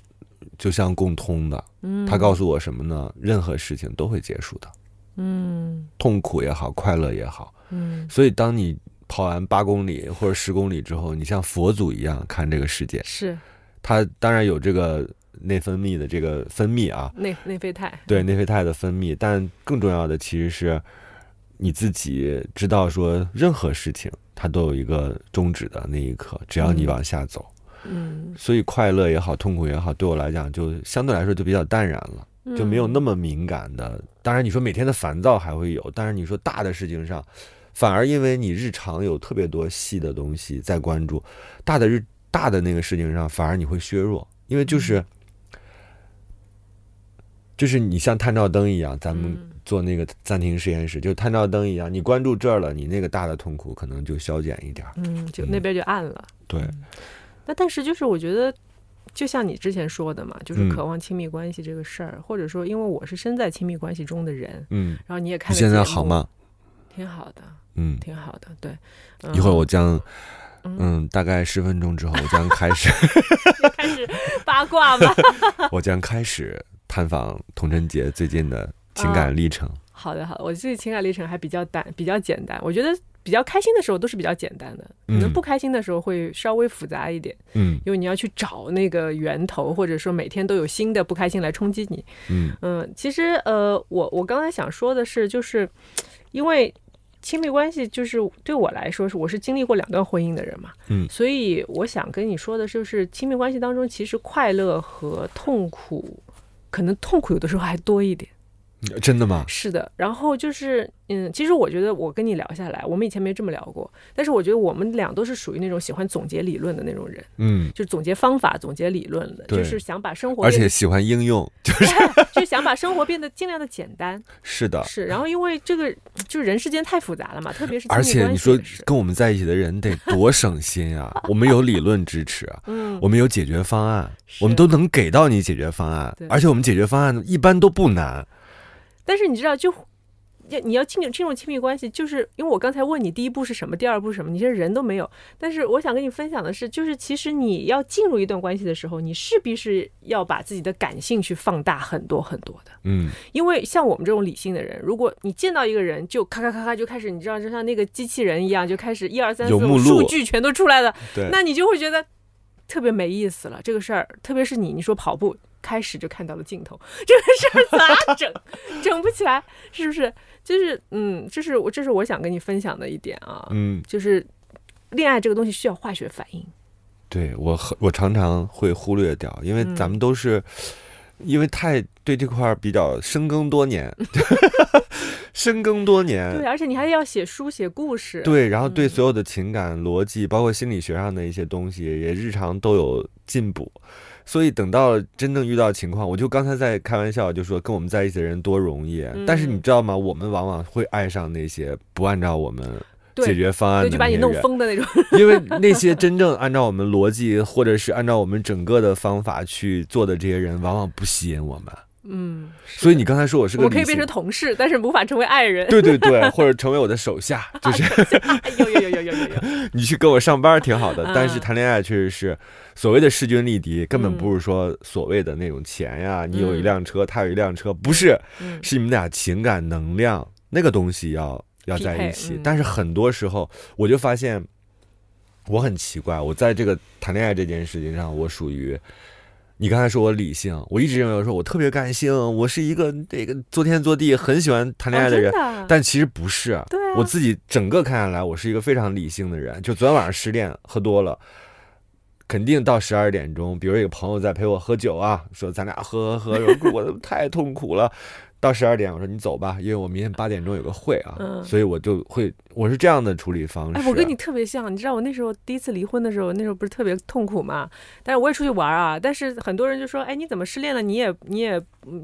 就像共通的，嗯，他告诉我什么呢？任何事情都会结束的，嗯，痛苦也好，快乐也好，嗯，所以当你跑完八公里或者十公里之后，你像佛祖一样看这个世界，是，他当然有这个内分泌的这个分泌啊，内内啡肽，对内啡肽的分泌，但更重要的其实是。你自己知道，说任何事情它都有一个终止的那一刻，只要你往下走，嗯，所以快乐也好，痛苦也好，对我来讲就相对来说就比较淡然了，就没有那么敏感的。当然，你说每天的烦躁还会有，但是你说大的事情上，反而因为你日常有特别多细的东西在关注，大的日大的那个事情上，反而你会削弱，因为就是就是你像探照灯一样，咱们。做那个暂停实验室，就探照灯一样，你关注这儿了，你那个大的痛苦可能就消减一点嗯，就那边就暗了。对。那但是就是我觉得，就像你之前说的嘛，就是渴望亲密关系这个事儿，或者说因为我是身在亲密关系中的人，嗯，然后你也看现在好吗？挺好的，嗯，挺好的。对。一会儿我将，嗯，大概十分钟之后，我将开始 [LAUGHS] 开始八卦吧。[LAUGHS] 我将开始探访童贞杰最近的。情感历程，好的好的，我自己情感历程还比较单，比较简单。我觉得比较开心的时候都是比较简单的，可能不开心的时候会稍微复杂一点。嗯，因为你要去找那个源头，或者说每天都有新的不开心来冲击你。嗯嗯，其实呃，我我刚才想说的是，就是因为亲密关系，就是对我来说是我是经历过两段婚姻的人嘛。嗯，所以我想跟你说的就是亲密关系当中，其实快乐和痛苦，可能痛苦有的时候还多一点。真的吗？是的。然后就是，嗯，其实我觉得我跟你聊下来，我们以前没这么聊过。但是我觉得我们俩都是属于那种喜欢总结理论的那种人，嗯，就总结方法、总结理论的，就是想把生活，而且喜欢应用，就是就想把生活变得尽量的简单。[LAUGHS] 是的，是。然后因为这个，就是人世间太复杂了嘛，特别是而且你说跟我们在一起的人得多省心啊！[LAUGHS] 我们有理论支持，嗯，我们有解决方案，我们都能给到你解决方案，而且我们解决方案一般都不难。但是你知道，就要你要进入进入亲密关系，就是因为我刚才问你第一步是什么，第二步是什么，你这人都没有。但是我想跟你分享的是，就是其实你要进入一段关系的时候，你势必是要把自己的感性去放大很多很多的。嗯，因为像我们这种理性的人，如果你见到一个人就咔咔咔咔就开始，你知道就像那个机器人一样，就开始一二三四五数据全都出来了，那你就会觉得特别没意思了。这个事儿，特别是你，你说跑步。开始就看到了尽头，[LAUGHS] 这个事儿咋整？[LAUGHS] 整不起来，是不是？就是，嗯，这是我，这是我想跟你分享的一点啊。嗯，就是恋爱这个东西需要化学反应。对我，我常常会忽略掉，因为咱们都是因为太对这块比较深耕多年，[LAUGHS] 深耕多年。对，而且你还要写书、写故事。对，然后对所有的情感逻辑，包括心理学上的一些东西，也日常都有进步。所以等到真正遇到情况，我就刚才在开玩笑，就说跟我们在一起的人多容易。但是你知道吗？我们往往会爱上那些不按照我们解决方案的就把你弄疯的那种。因为那些真正按照我们逻辑，或者是按照我们整个的方法去做的这些人，往往不吸引我们。嗯，所以你刚才说我是个，我可以变成同事，但是无法成为爱人。对对对，[LAUGHS] 或者成为我的手下，[LAUGHS] 就是有有有有有有有。[LAUGHS] 你去跟我上班挺好的，但是谈恋爱确实是所谓的势均力敌，根本不是说所谓的那种钱呀，你有一辆车，他有一辆车，不是，是你们俩情感能量那个东西要要在一起。但是很多时候，我就发现我很奇怪，我在这个谈恋爱这件事情上，我属于。你刚才说我理性，我一直认为我说我特别感性，我是一个这个做天做地很喜欢谈恋爱的人，但其实不是。对，我自己整个看下来，我是一个非常理性的人。就昨天晚上失恋喝多了，肯定到十二点钟，比如有个朋友在陪我喝酒啊，说咱俩喝喝喝，我 [LAUGHS] 太痛苦了。到十二点，我说你走吧，因为我明天八点钟有个会啊，所以我就会，我是这样的处理方式。哎，我跟你特别像，你知道我那时候第一次离婚的时候，那时候不是特别痛苦嘛？但是我也出去玩啊，但是很多人就说，哎，你怎么失恋了？你也你也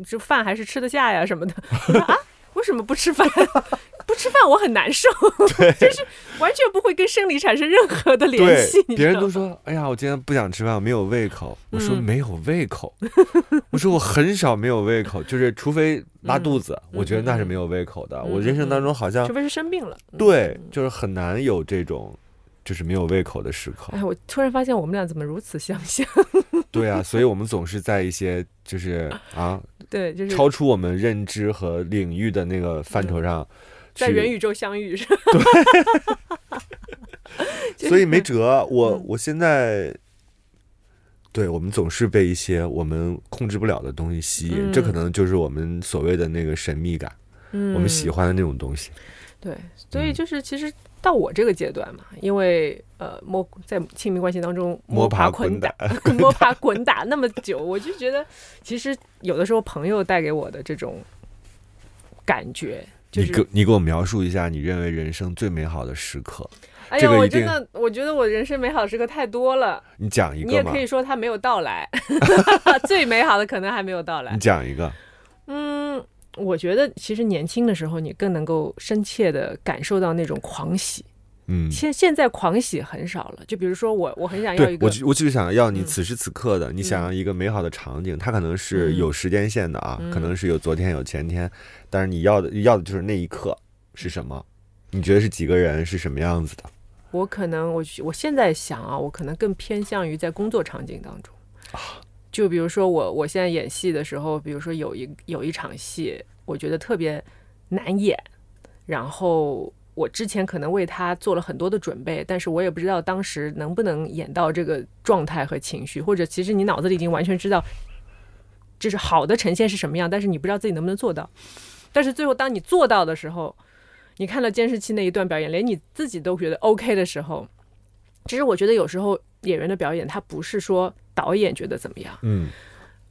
这饭还是吃得下呀什么的？[LAUGHS] 我说啊，为什么不吃饭？不吃饭我很难受，[LAUGHS] [LAUGHS] 就是完全不会跟生理产生任何的联系。别人都说：“哎呀，我今天不想吃饭，我没有胃口。”我说：“没有胃口。[LAUGHS] ”我说：“我很少没有胃口，就是除非拉肚子，我觉得那是没有胃口的。我人生当中好像除非是生病了，对，就是很难有这种就是没有胃口的时刻。”哎，我突然发现我们俩怎么如此相像？对啊，所以我们总是在一些就是啊，对，就是超出我们认知和领域的那个范畴上。在元宇宙相遇是，对 [LAUGHS] 所以没辙。我我现在，对我们总是被一些我们控制不了的东西吸引，这可能就是我们所谓的那个神秘感，嗯我们喜欢的那种东西。对，所以就是其实到我这个阶段嘛，因为呃摸在亲密关系当中摸爬滚打，摸 [LAUGHS] 爬滚打那么久，我就觉得其实有的时候朋友带给我的这种感觉。你给你给我描述一下你认为人生最美好的时刻。哎呀，我真的，我觉得我人生美好时刻太多了。你讲一个，你也可以说它没有到来。[LAUGHS] 最美好的可能还没有到来。你讲一个。嗯，我觉得其实年轻的时候，你更能够深切的感受到那种狂喜。嗯，现现在狂喜很少了。就比如说我，我很想要一个，我我就是想要你此时此刻的，你想要一个美好的场景，它可能是有时间线的啊，可能是有昨天有前天，但是你要的要的就是那一刻是什么？你觉得是几个人是什么样子的？我可能我我现在想啊，我可能更偏向于在工作场景当中啊，就比如说我我现在演戏的时候，比如说有一有一场戏，我觉得特别难演，然后。我之前可能为他做了很多的准备，但是我也不知道当时能不能演到这个状态和情绪，或者其实你脑子里已经完全知道，就是好的呈现是什么样，但是你不知道自己能不能做到。但是最后当你做到的时候，你看了监视器那一段表演，连你自己都觉得 OK 的时候，其实我觉得有时候演员的表演，他不是说导演觉得怎么样，嗯，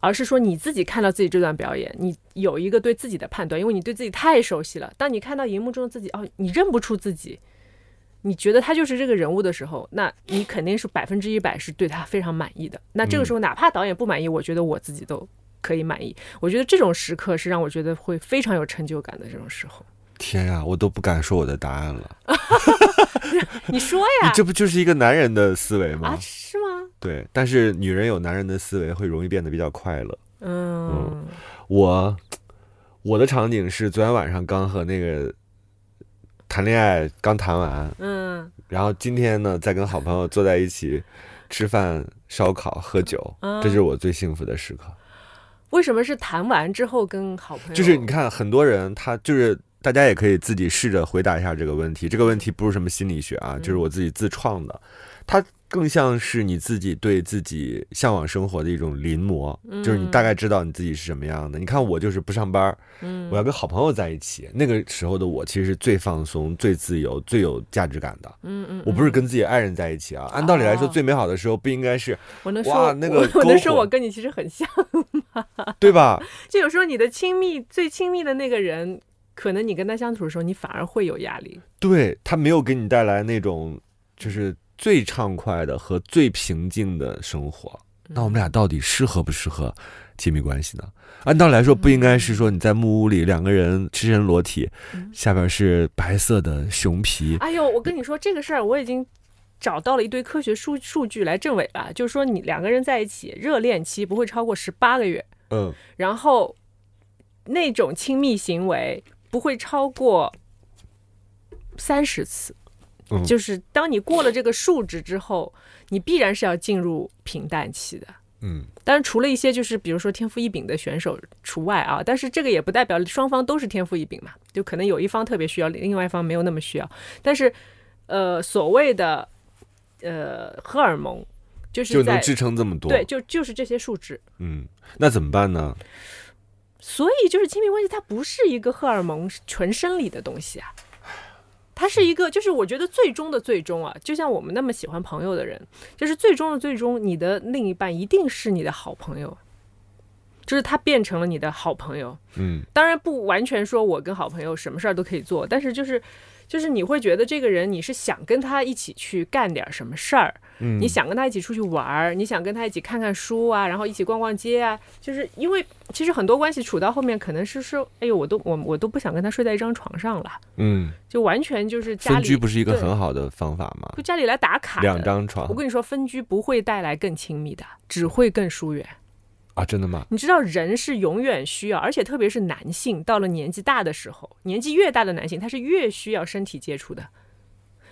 而是说你自己看到自己这段表演，你有一个对自己的判断，因为你对自己太熟悉了。当你看到荧幕中的自己，哦，你认不出自己，你觉得他就是这个人物的时候，那你肯定是百分之一百是对他非常满意的。那这个时候，哪怕导演不满意，我觉得我自己都可以满意。我觉得这种时刻是让我觉得会非常有成就感的这种时候。天呀，我都不敢说我的答案了。[LAUGHS] [LAUGHS] 你说呀，你这不就是一个男人的思维吗？啊，是吗？对，但是女人有男人的思维，会容易变得比较快乐。嗯，我我的场景是昨天晚上刚和那个谈恋爱刚谈完，嗯，然后今天呢再跟好朋友坐在一起吃饭、烧烤、喝酒，这是我最幸福的时刻。为什么是谈完之后跟好朋友？就是你看，很多人他就是大家也可以自己试着回答一下这个问题。这个问题不是什么心理学啊，就是我自己自创的。它。更像是你自己对自己向往生活的一种临摹，就是你大概知道你自己是什么样的。你看我就是不上班，我要跟好朋友在一起。那个时候的我其实是最放松、最自由、最有价值感的。嗯嗯，我不是跟自己爱人在一起啊。按道理来说，最美好的时候不应该是我能说那个 [LAUGHS] 我能说我跟你其实很像吗？对吧？[LAUGHS] 就有时候你的亲密、最亲密的那个人，可能你跟他相处的时候，你反而会有压力。对他没有给你带来那种就是。最畅快的和最平静的生活，那我们俩到底适合不适合亲密关系呢？按道理来说，不应该是说你在木屋里两个人赤身裸体，下边是白色的熊皮。哎呦，我跟你说这个事儿，我已经找到了一堆科学数数据来证伪了，就是说你两个人在一起，热恋期不会超过十八个月，嗯，然后那种亲密行为不会超过三十次。就是当你过了这个数值之后，你必然是要进入平淡期的。嗯，当然除了一些就是比如说天赋异禀的选手除外啊，但是这个也不代表双方都是天赋异禀嘛，就可能有一方特别需要，另外一方没有那么需要。但是，呃，所谓的呃荷尔蒙就是就能支撑这么多，对，就就是这些数值。嗯，那怎么办呢？所以就是亲密关系，它不是一个荷尔蒙纯生理的东西啊。它是一个，就是我觉得最终的最终啊，就像我们那么喜欢朋友的人，就是最终的最终，你的另一半一定是你的好朋友，就是他变成了你的好朋友。嗯，当然不完全说我跟好朋友什么事儿都可以做，但是就是。就是你会觉得这个人，你是想跟他一起去干点什么事儿，嗯，你想跟他一起出去玩儿，你想跟他一起看看书啊，然后一起逛逛街啊。就是因为其实很多关系处到后面，可能是说，哎呦，我都我我都不想跟他睡在一张床上了，嗯，就完全就是分居不是一个很好的方法吗？就家里来打卡，两张床。我跟你说，分居不会带来更亲密的，只会更疏远。啊，真的吗？你知道人是永远需要，而且特别是男性，到了年纪大的时候，年纪越大的男性，他是越需要身体接触的。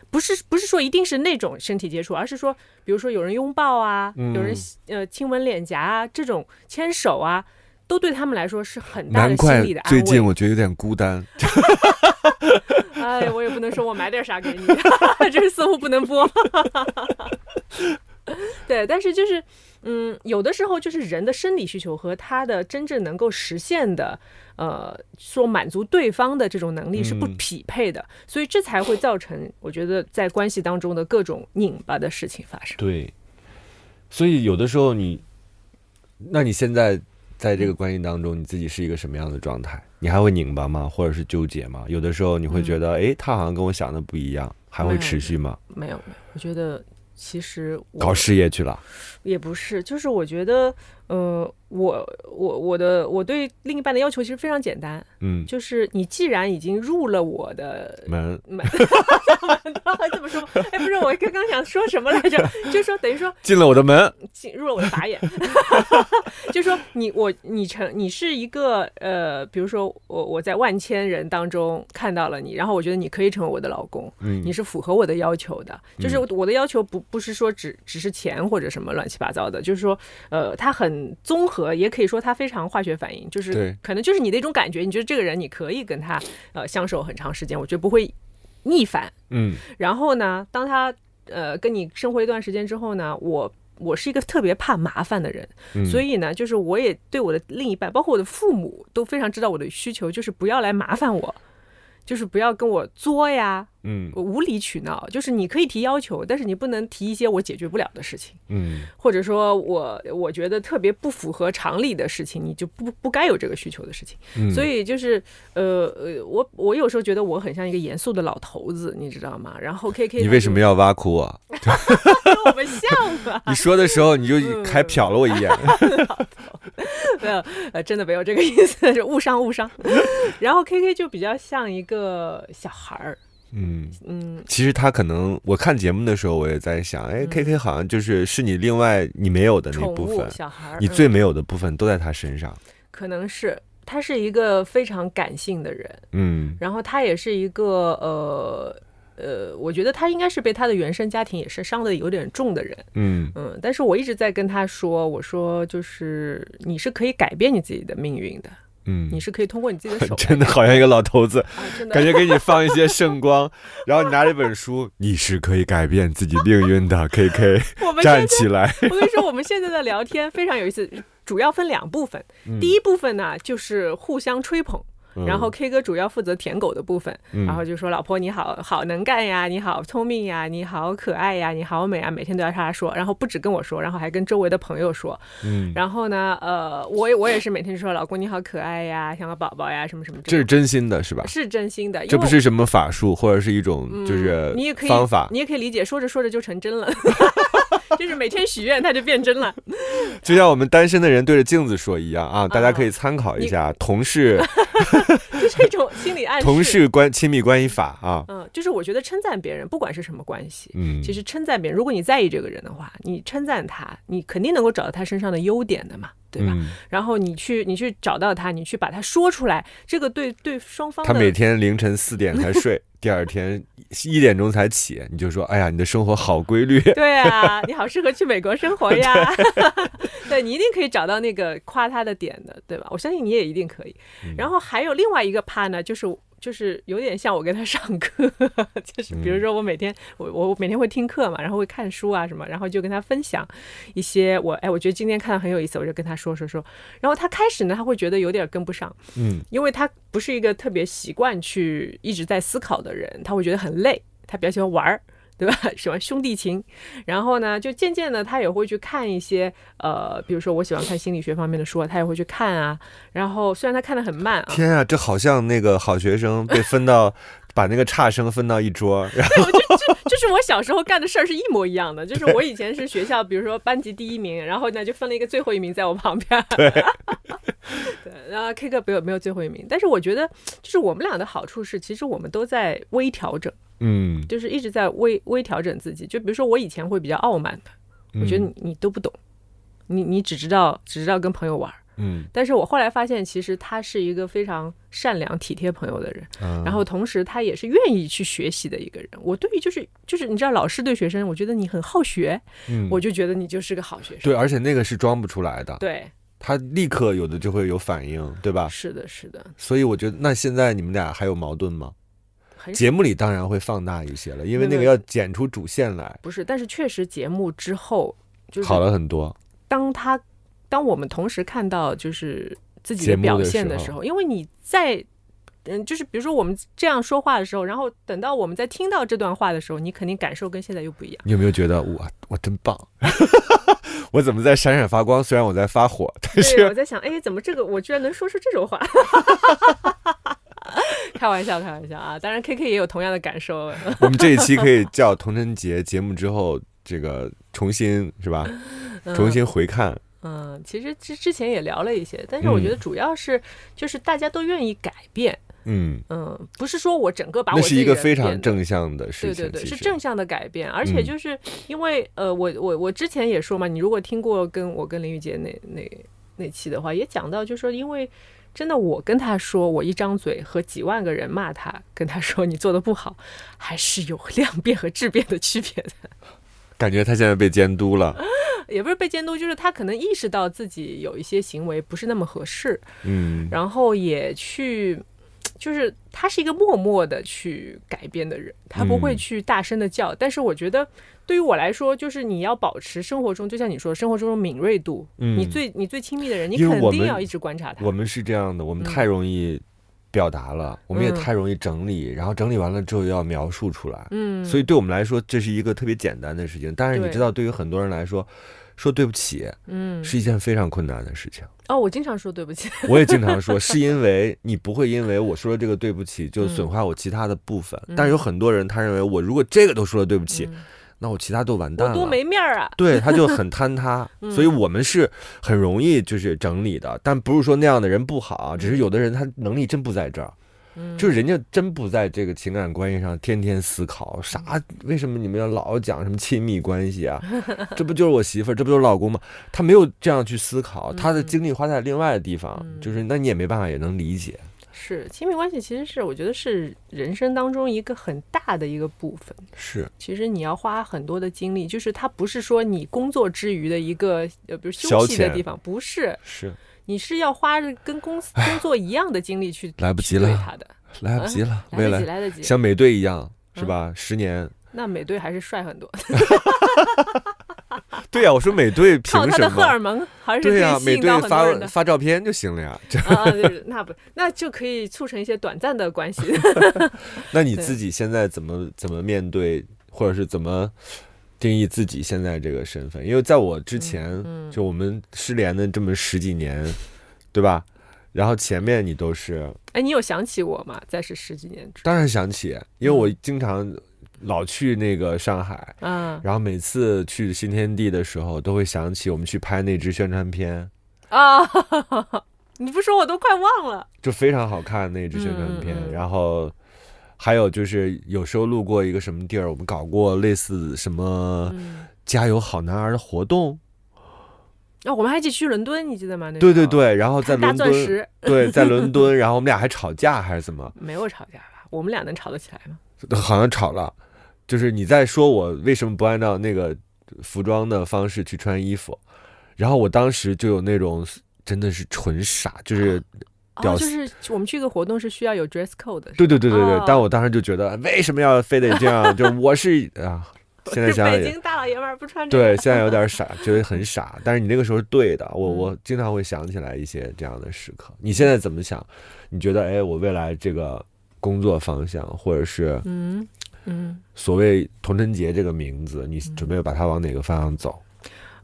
不是不是说一定是那种身体接触，而是说，比如说有人拥抱啊，有人呃亲吻脸颊啊，这种牵手啊，都对他们来说是很大的心理的安慰。最近我觉得有点孤单。[LAUGHS] 哎，我也不能说我买点啥给你，[LAUGHS] 这似乎不能播。[LAUGHS] 对，但是就是。嗯，有的时候就是人的生理需求和他的真正能够实现的，呃，说满足对方的这种能力是不匹配的，所以这才会造成我觉得在关系当中的各种拧巴的事情发生。对，所以有的时候你，那你现在在这个关系当中，你自己是一个什么样的状态？你还会拧巴吗？或者是纠结吗？有的时候你会觉得，哎，他好像跟我想的不一样，还会持续吗？没有，没有，我觉得。其实搞事业去了，也不是，就是我觉得，呃，我我我的我对另一半的要求其实非常简单，嗯，就是你既然已经入了我的门。[LAUGHS] 门，这么说，哎，不是，我刚刚想说什么来着？就说等于说进了我的门，进入了我的法眼，[LAUGHS] 就说你我你成你是一个呃，比如说我我在万千人当中看到了你，然后我觉得你可以成为我的老公，嗯，你是符合我的要求的，就是我的要求不。不是说只只是钱或者什么乱七八糟的，就是说，呃，他很综合，也可以说他非常化学反应，就是可能就是你的一种感觉，你觉得这个人你可以跟他呃相守很长时间，我觉得不会逆反，嗯。然后呢，当他呃跟你生活一段时间之后呢，我我是一个特别怕麻烦的人，所以呢，就是我也对我的另一半，包括我的父母都非常知道我的需求，就是不要来麻烦我。就是不要跟我作呀，嗯，无理取闹，就是你可以提要求，但是你不能提一些我解决不了的事情，嗯，或者说我我觉得特别不符合常理的事情，你就不不该有这个需求的事情。所以就是呃呃，我我有时候觉得我很像一个严肃的老头子，你知道吗？然后 K K，你为什么要挖苦我？[LAUGHS] 我们像吧？你说的时候你就还瞟了我一眼。没有，呃，真的没有这个意思，是误伤误伤。然后 K K 就比较像一个小孩儿。嗯。嗯，其实他可能，我看节目的时候，我也在想，哎，K K 好像就是是你另外你没有的那部分，小孩，你最没有的部分都在他身上。可能是他是一个非常感性的人，嗯，然后他也是一个呃呃，我觉得他应该是被他的原生家庭也是伤的有点重的人，嗯。嗯，但是我一直在跟他说，我说就是你是可以改变你自己的命运的。嗯，你是可以通过你自己的手，[LAUGHS] 真的好像一个老头子，感觉给你放一些圣 [LAUGHS] 光，然后你拿着一本书，你是可以改变自己命运的，K K，[LAUGHS] 站起来。我跟你说，我们现在的聊天非常有意思，主要分两部分，第一部分呢就是互相吹捧。然后 K 哥主要负责舔狗的部分，然后就说老婆你好好能干呀，你好聪明呀，你好可爱呀，你好美啊，每天都要他说，然后不止跟我说，然后还跟周围的朋友说，嗯，然后呢，呃，我我也是每天就说老公你好可爱呀，像个宝宝呀，什么什么，这是真心的是吧？是真心的，这不是什么法术或者是一种就是你也可以方法，你也可以理解，说着说着就成真了。[LAUGHS] 就是每天许愿，它就变真了，[LAUGHS] 就像我们单身的人对着镜子说一样啊，大家可以参考一下。同事，[LAUGHS] 就这种心理暗示。同事关亲密关系法啊，嗯，就是我觉得称赞别人，不管是什么关系，嗯，其实称赞别人，如果你在意这个人的话，你称赞他，你肯定能够找到他身上的优点的嘛。对吧？然后你去，你去找到他，你去把他说出来，这个对对双方。他每天凌晨四点才睡，第二天一点钟才起，你就说：“哎呀，你的生活好规律。[LAUGHS] ”对啊，你好适合去美国生活呀。[LAUGHS] [LAUGHS] 对你一定可以找到那个夸他的点的，对吧？我相信你也一定可以。然后还有另外一个怕呢，就是。就是有点像我跟他上课，[LAUGHS] 就是比如说我每天我我每天会听课嘛，然后会看书啊什么，然后就跟他分享一些我哎我觉得今天看的很有意思，我就跟他说说说，然后他开始呢他会觉得有点跟不上，嗯，因为他不是一个特别习惯去一直在思考的人，他会觉得很累，他比较喜欢玩儿。对吧？[LAUGHS] 喜欢兄弟情，然后呢，就渐渐的他也会去看一些呃，比如说我喜欢看心理学方面的书，他也会去看啊。然后虽然他看的很慢啊，天啊，这好像那个好学生被分到 [LAUGHS] 把那个差生分到一桌，然后就就就是我小时候干的事儿是一模一样的。就是我以前是学校，比如说班级第一名，然后呢就分了一个最后一名在我旁边。对，[LAUGHS] 对，然后 K 哥没有没有最后一名，但是我觉得就是我们俩的好处是，其实我们都在微调整。嗯，就是一直在微微调整自己。就比如说，我以前会比较傲慢的，我觉得你你都不懂，你你只知道只知道跟朋友玩。嗯，但是我后来发现，其实他是一个非常善良体贴朋友的人，然后同时他也是愿意去学习的一个人。我对于就是就是你知道，老师对学生，我觉得你很好学，嗯，我就觉得你就是个好学生。对，而且那个是装不出来的。对，他立刻有的就会有反应，对吧？是的，是的。所以我觉得，那现在你们俩还有矛盾吗？节目里当然会放大一些了，因为那个要剪出主线来。不是，但是确实节目之后就是好了很多。当他当我们同时看到就是自己的表现的时候，因为你在嗯，就是比如说我们这样说话的时候，然后等到我们在听到这段话的时候，你肯定感受跟现在又不一样。你有没有觉得我我真棒？[LAUGHS] 我怎么在闪闪发光？虽然我在发火，但是我在想，哎，怎么这个我居然能说出这种话？[LAUGHS] 开玩笑，开玩笑啊！当然，K K 也有同样的感受。[LAUGHS] 我们这一期可以叫童晨节节目之后，这个重新是吧？重新回看。嗯，其实之之前也聊了一些，但是我觉得主要是就是大家都愿意改变。嗯嗯，不是说我整个把我那是一个非常正向的事情，对对对，是正向的改变。而且就是因为呃，我我我之前也说嘛，你如果听过跟我跟林玉洁那那那期的话，也讲到，就是说因为。真的，我跟他说，我一张嘴和几万个人骂他，跟他说你做的不好，还是有 [LAUGHS] 量变和质变的区别的。感觉他现在被监督了，[LAUGHS] 也不是被监督，就是他可能意识到自己有一些行为不是那么合适，嗯，然后也去。就是他是一个默默的去改变的人，他不会去大声的叫。但是我觉得，对于我来说，就是你要保持生活中，就像你说，生活中的敏锐度。嗯，你最你最亲密的人，你肯定要一直观察他。我们是这样的，我们太容易表达了，我们也太容易整理，然后整理完了之后又要描述出来。嗯，所以对我们来说，这是一个特别简单的事情。但是你知道，对于很多人来说，说对不起，嗯，是一件非常困难的事情。哦，我经常说对不起，[LAUGHS] 我也经常说，是因为你不会因为我说了这个对不起就损坏我其他的部分。但是有很多人，他认为我如果这个都说了对不起。那我其他都完蛋了，多没面儿啊！[LAUGHS] 对，他就很坍塌，[LAUGHS] 所以我们是很容易就是整理的，但不是说那样的人不好，只是有的人他能力真不在这儿，就是人家真不在这个情感关系上天天思考啥，为什么你们要老讲什么亲密关系啊？[LAUGHS] 这不就是我媳妇儿，这不就是老公吗？他没有这样去思考，他的精力花在另外的地方，就是那你也没办法，也能理解。是亲密关系，其实是我觉得是人生当中一个很大的一个部分。是，其实你要花很多的精力，就是它不是说你工作之余的一个呃，比如休息的地方，不是，是，你是要花着跟公司工作一样的精力去来不及了，他的来不及了，来得及，来得及，像美队一样，是吧？十年，那美队还是帅很多。[LAUGHS] 对呀，我说美队凭什么？他的荷尔蒙还是对呀，美队发发照片就行了呀。啊，[LAUGHS] 那不那就可以促成一些短暂的关系。[LAUGHS] 那你自己现在怎么怎么面对，或者是怎么定义自己现在这个身份？因为在我之前，就我们失联的这么十几年，对吧？然后前面你都是，哎，你有想起我吗？在是十几年，当然想起，因为我经常。老去那个上海，嗯，然后每次去新天地的时候，都会想起我们去拍那支宣传片啊。[LAUGHS] 你不说我都快忘了，就非常好看那支宣传片。然后还有就是有时候路过一个什么地儿，我们搞过类似什么“加油好男儿”的活动。啊，我们还一起去伦敦，你记得吗？对对对，然后在 [LAUGHS] 伦敦，对，在伦 [LAUGHS] 敦，然后我们俩还吵架还是怎么？没有吵架吧？我们俩能吵得起来吗？[LAUGHS] 好像吵了。就是你在说我为什么不按照那个服装的方式去穿衣服，然后我当时就有那种真的是纯傻，就是哦，就是我们去个活动是需要有 dress code 的，对对对对对，但我当时就觉得为什么要非得这样？就 [LAUGHS] 我是啊，[LAUGHS] 现在想北京大老爷们儿不穿对，现在有点 [LAUGHS] 傻，觉得很傻，但是你那个时候是对的，我我经常会想起来一些这样的时刻。你现在怎么想？你觉得哎，我未来这个工作方向，或者是嗯？嗯，所谓童晨杰这个名字，你准备把它往哪个方向走？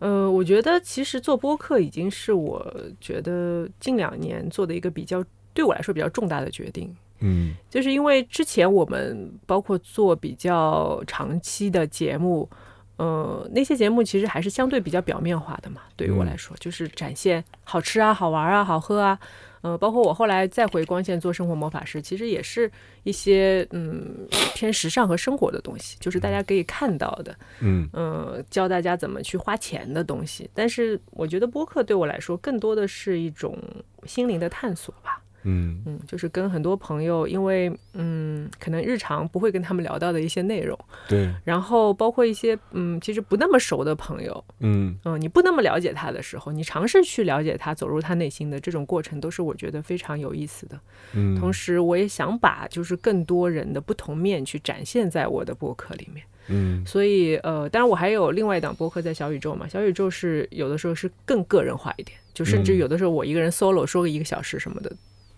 呃，我觉得其实做播客已经是我觉得近两年做的一个比较对我来说比较重大的决定。嗯，就是因为之前我们包括做比较长期的节目，呃，那些节目其实还是相对比较表面化的嘛。对于我来说，就是展现好吃啊、好玩啊、好喝啊。呃，包括我后来再回光线做生活魔法师，其实也是一些嗯偏时尚和生活的东西，就是大家可以看到的，嗯嗯，教大家怎么去花钱的东西。但是我觉得播客对我来说，更多的是一种心灵的探索吧。嗯。嗯，就是跟很多朋友，因为嗯，可能日常不会跟他们聊到的一些内容，对，然后包括一些嗯，其实不那么熟的朋友，嗯。嗯，你不那么了解他的时候，你尝试去了解他，走入他内心的这种过程，都是我觉得非常有意思的。嗯，同时我也想把就是更多人的不同面去展现在我的博客里面。嗯，所以呃，当然我还有另外一档播客在小宇宙嘛，小宇宙是有的时候是更个人化一点，就甚至有的时候我一个人 solo 说个一个小时什么的。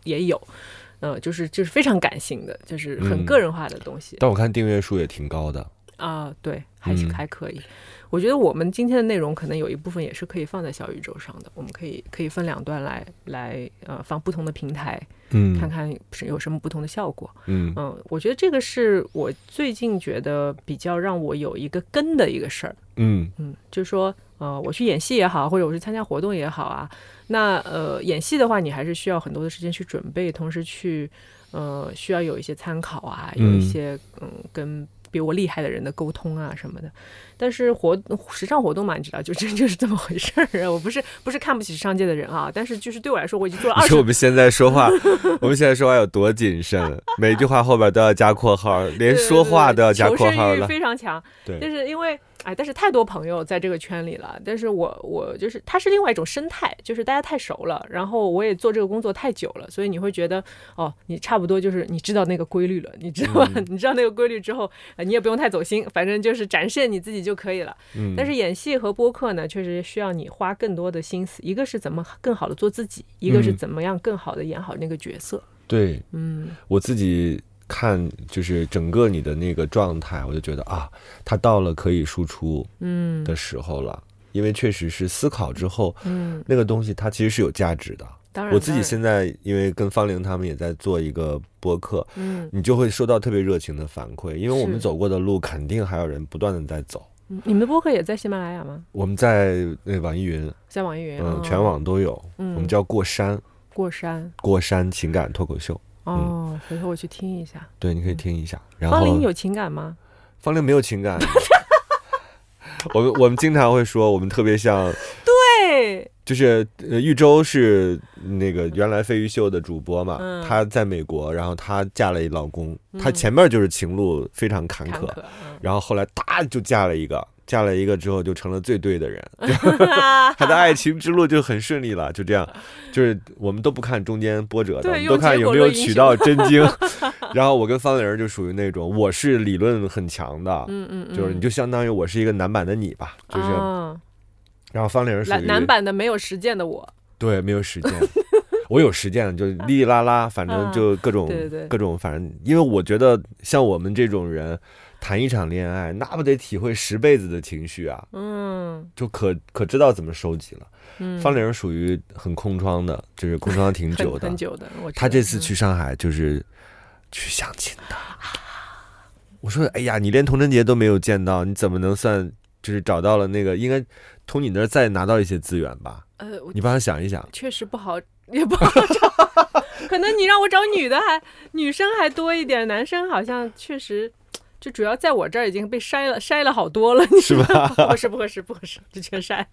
也有，呃，就是就是非常感性的，就是很个人化的东西。但我看订阅数也挺高的啊，对，还还可以。我觉得我们今天的内容可能有一部分也是可以放在小宇宙上的，我们可以可以分两段来来呃放不同的平台，嗯，看看是有什么不同的效果。嗯嗯，我觉得这个是我最近觉得比较让我有一个根的一个事儿。嗯嗯，就是说呃，我去演戏也好，或者我去参加活动也好啊。那呃，演戏的话，你还是需要很多的时间去准备，同时去呃，需要有一些参考啊，有一些嗯，跟比我厉害的人的沟通啊什么的。但是活时尚活动嘛，你知道，就真就是这么回事儿。我不是不是看不起时尚界的人啊，但是就是对我来说，我已经做了二十。我们现在说话，我们现在说话有多谨慎，每句话后边都要加括号，连说话都要加括号了。非常强，对，就是因为。哎，但是太多朋友在这个圈里了，但是我我就是它是另外一种生态，就是大家太熟了，然后我也做这个工作太久了，所以你会觉得哦，你差不多就是你知道那个规律了，你知道吧？[LAUGHS] 你知道那个规律之后，你也不用太走心，反正就是展现你自己就可以了。嗯。但是演戏和播客呢，确实需要你花更多的心思，一个是怎么更好的做自己，一个是怎么样更好的演好那个角色。对，嗯，我自己看就是整个你的那个状态，我就觉得啊，他到了可以输出嗯的时候了，因为确实是思考之后，嗯，那个东西它其实是有价值的。当然，我自己现在因为跟方玲他们也在做一个播客，嗯，你就会收到特别热情的反馈，因为我们走过的路肯定还有人不断的在走。你们的播客也在喜马拉雅吗？我们在那网易云，在网易云，嗯，全网都有。嗯，我们叫过山。过山，过山情感脱口秀。哦，回头我去听一下。对，你可以听一下。然后，方玲有情感吗？方玲没有情感。[LAUGHS] 我们我们经常会说，我们特别像。对。就是呃，玉州是那个原来飞鱼秀的主播嘛，她在美国，然后她嫁了一老公，她前面就是情路非常坎坷，然后后来哒就嫁了一个。嫁了一个之后就成了最对的人，[LAUGHS] 他的爱情之路就很顺利了。就这样，就是我们都不看中间波折的，我们都看有没有取到真经。[LAUGHS] 然后我跟方玲就属于那种，我是理论很强的，嗯嗯，就是你就相当于我是一个男版的你吧，就是。然后方玲属于男版的没有实践的我，对，没有实践，我有实践，就 [LAUGHS] 哩哩啦啦，反正就各种各种，反正因为我觉得像我们这种人。谈一场恋爱，那不得体会十辈子的情绪啊！嗯，就可可知道怎么收集了。嗯，方玲属于很空窗的，就是空窗挺久的。很久的。他这次去上海就是去相亲的。我说：“哎呀，你连童贞节都没有见到，你怎么能算就是找到了那个？应该从你那儿再拿到一些资源吧？”呃，你帮他想一想。确实不好，也不好找。[LAUGHS] 可能你让我找女的，还女生还多一点，男生好像确实。就主要在我这儿已经被筛了，筛了好多了，是吧？[LAUGHS] 不合适，不合适，不合适，就全筛。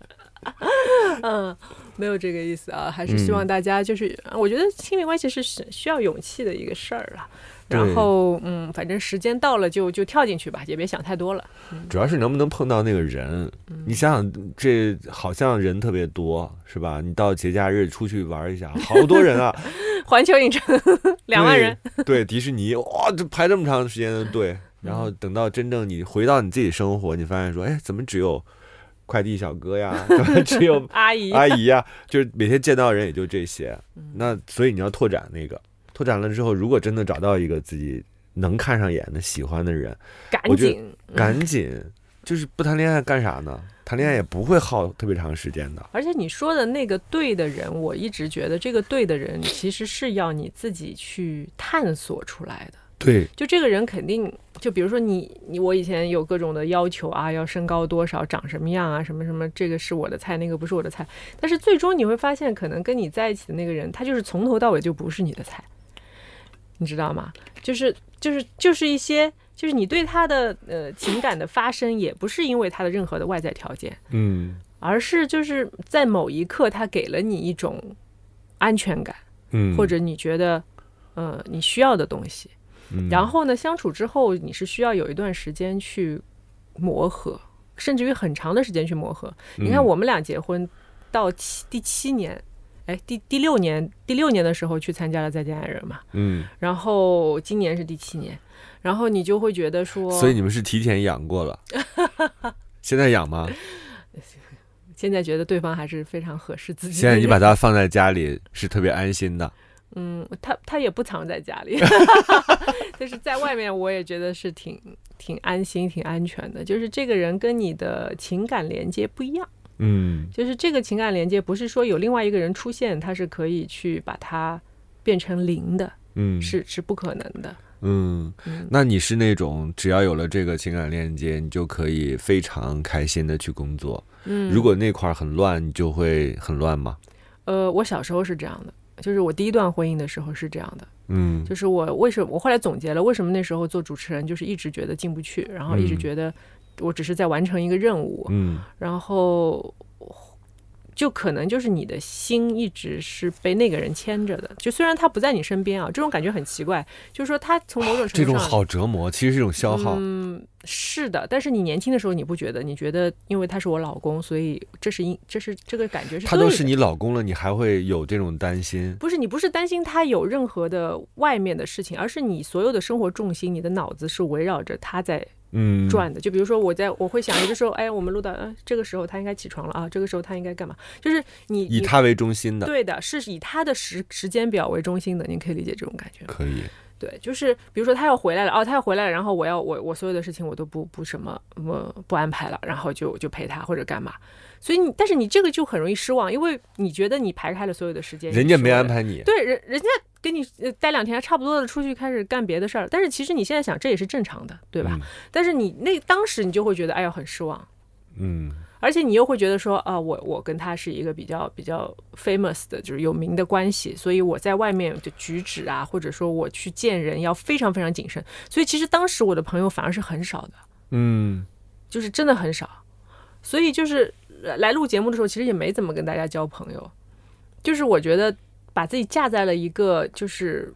嗯，没有这个意思啊，还是希望大家就是，我觉得亲密关系是需要勇气的一个事儿啊。然后，嗯，反正时间到了就就跳进去吧，也别想太多了。主要是能不能碰到那个人？你想想，这好像人特别多，是吧？你到节假日出去玩一下，好多人啊！环球影城 [LAUGHS] 两万人，[LAUGHS] 对，迪士尼哇，这排这么长时间的队。然后等到真正你回到你自己生活，你发现说，哎，怎么只有快递小哥呀？[LAUGHS] 怎么只有 [LAUGHS] 阿姨阿姨呀？就是每天见到人也就这些。那所以你要拓展那个，拓展了之后，如果真的找到一个自己能看上眼的、喜欢的人，赶紧赶紧，就是不谈恋爱干啥呢？谈恋爱也不会耗特别长时间的。而且你说的那个对的人，我一直觉得这个对的人其实是要你自己去探索出来的。对，就这个人肯定，就比如说你，你我以前有各种的要求啊，要身高多少，长什么样啊，什么什么，这个是我的菜，那个不是我的菜。但是最终你会发现，可能跟你在一起的那个人，他就是从头到尾就不是你的菜，你知道吗？就是就是就是一些，就是你对他的呃情感的发生，也不是因为他的任何的外在条件，嗯，而是就是在某一刻他给了你一种安全感，嗯，或者你觉得呃你需要的东西。然后呢，相处之后，你是需要有一段时间去磨合，甚至于很长的时间去磨合。你看，我们俩结婚到七第七年，哎，第第六年，第六年的时候去参加了《再见爱人》嘛，嗯，然后今年是第七年，然后你就会觉得说，所以你们是提前养过了，[LAUGHS] 现在养吗？现在觉得对方还是非常合适自己。现在你把它放在家里是特别安心的。嗯，他他也不藏在家里，[LAUGHS] 就是在外面，我也觉得是挺挺安心、挺安全的。就是这个人跟你的情感连接不一样，嗯，就是这个情感连接不是说有另外一个人出现，他是可以去把它变成零的，嗯，是是不可能的，嗯。那你是那种只要有了这个情感链接，你就可以非常开心的去工作，嗯。如果那块很乱，你就会很乱吗？呃，我小时候是这样的。就是我第一段婚姻的时候是这样的，嗯，就是我为什么我后来总结了为什么那时候做主持人就是一直觉得进不去，然后一直觉得我只是在完成一个任务，嗯，然后。就可能就是你的心一直是被那个人牵着的，就虽然他不在你身边啊，这种感觉很奇怪。就是说他从某种程度上，这种好折磨，其实是一种消耗。嗯，是的。但是你年轻的时候你不觉得？你觉得因为他是我老公，所以这是因这是这个感觉是。他都是你老公了，你还会有这种担心？不是，你不是担心他有任何的外面的事情，而是你所有的生活重心，你的脑子是围绕着他在嗯转的。就比如说我在我会想有的时候，哎，我们录到这个时候他应该起床了啊，这个时候他应该干嘛？就是你以他为中心的，对的，是以他的时时间表为中心的，您可以理解这种感觉。可以。对，就是比如说他要回来了哦，他要回来了，然后我要我我所有的事情我都不不什么我不安排了，然后就就陪他或者干嘛。所以你但是你这个就很容易失望，因为你觉得你排开了所有的时间，人家没安排你。对，人人家跟你待两天差不多的出去开始干别的事儿，但是其实你现在想这也是正常的，对吧？但是你那当时你就会觉得哎呀很失望，嗯。而且你又会觉得说啊，我我跟他是一个比较比较 famous 的，就是有名的关系，所以我在外面的举止啊，或者说我去见人要非常非常谨慎。所以其实当时我的朋友反而是很少的，嗯，就是真的很少。所以就是来录节目的时候，其实也没怎么跟大家交朋友，就是我觉得把自己架在了一个就是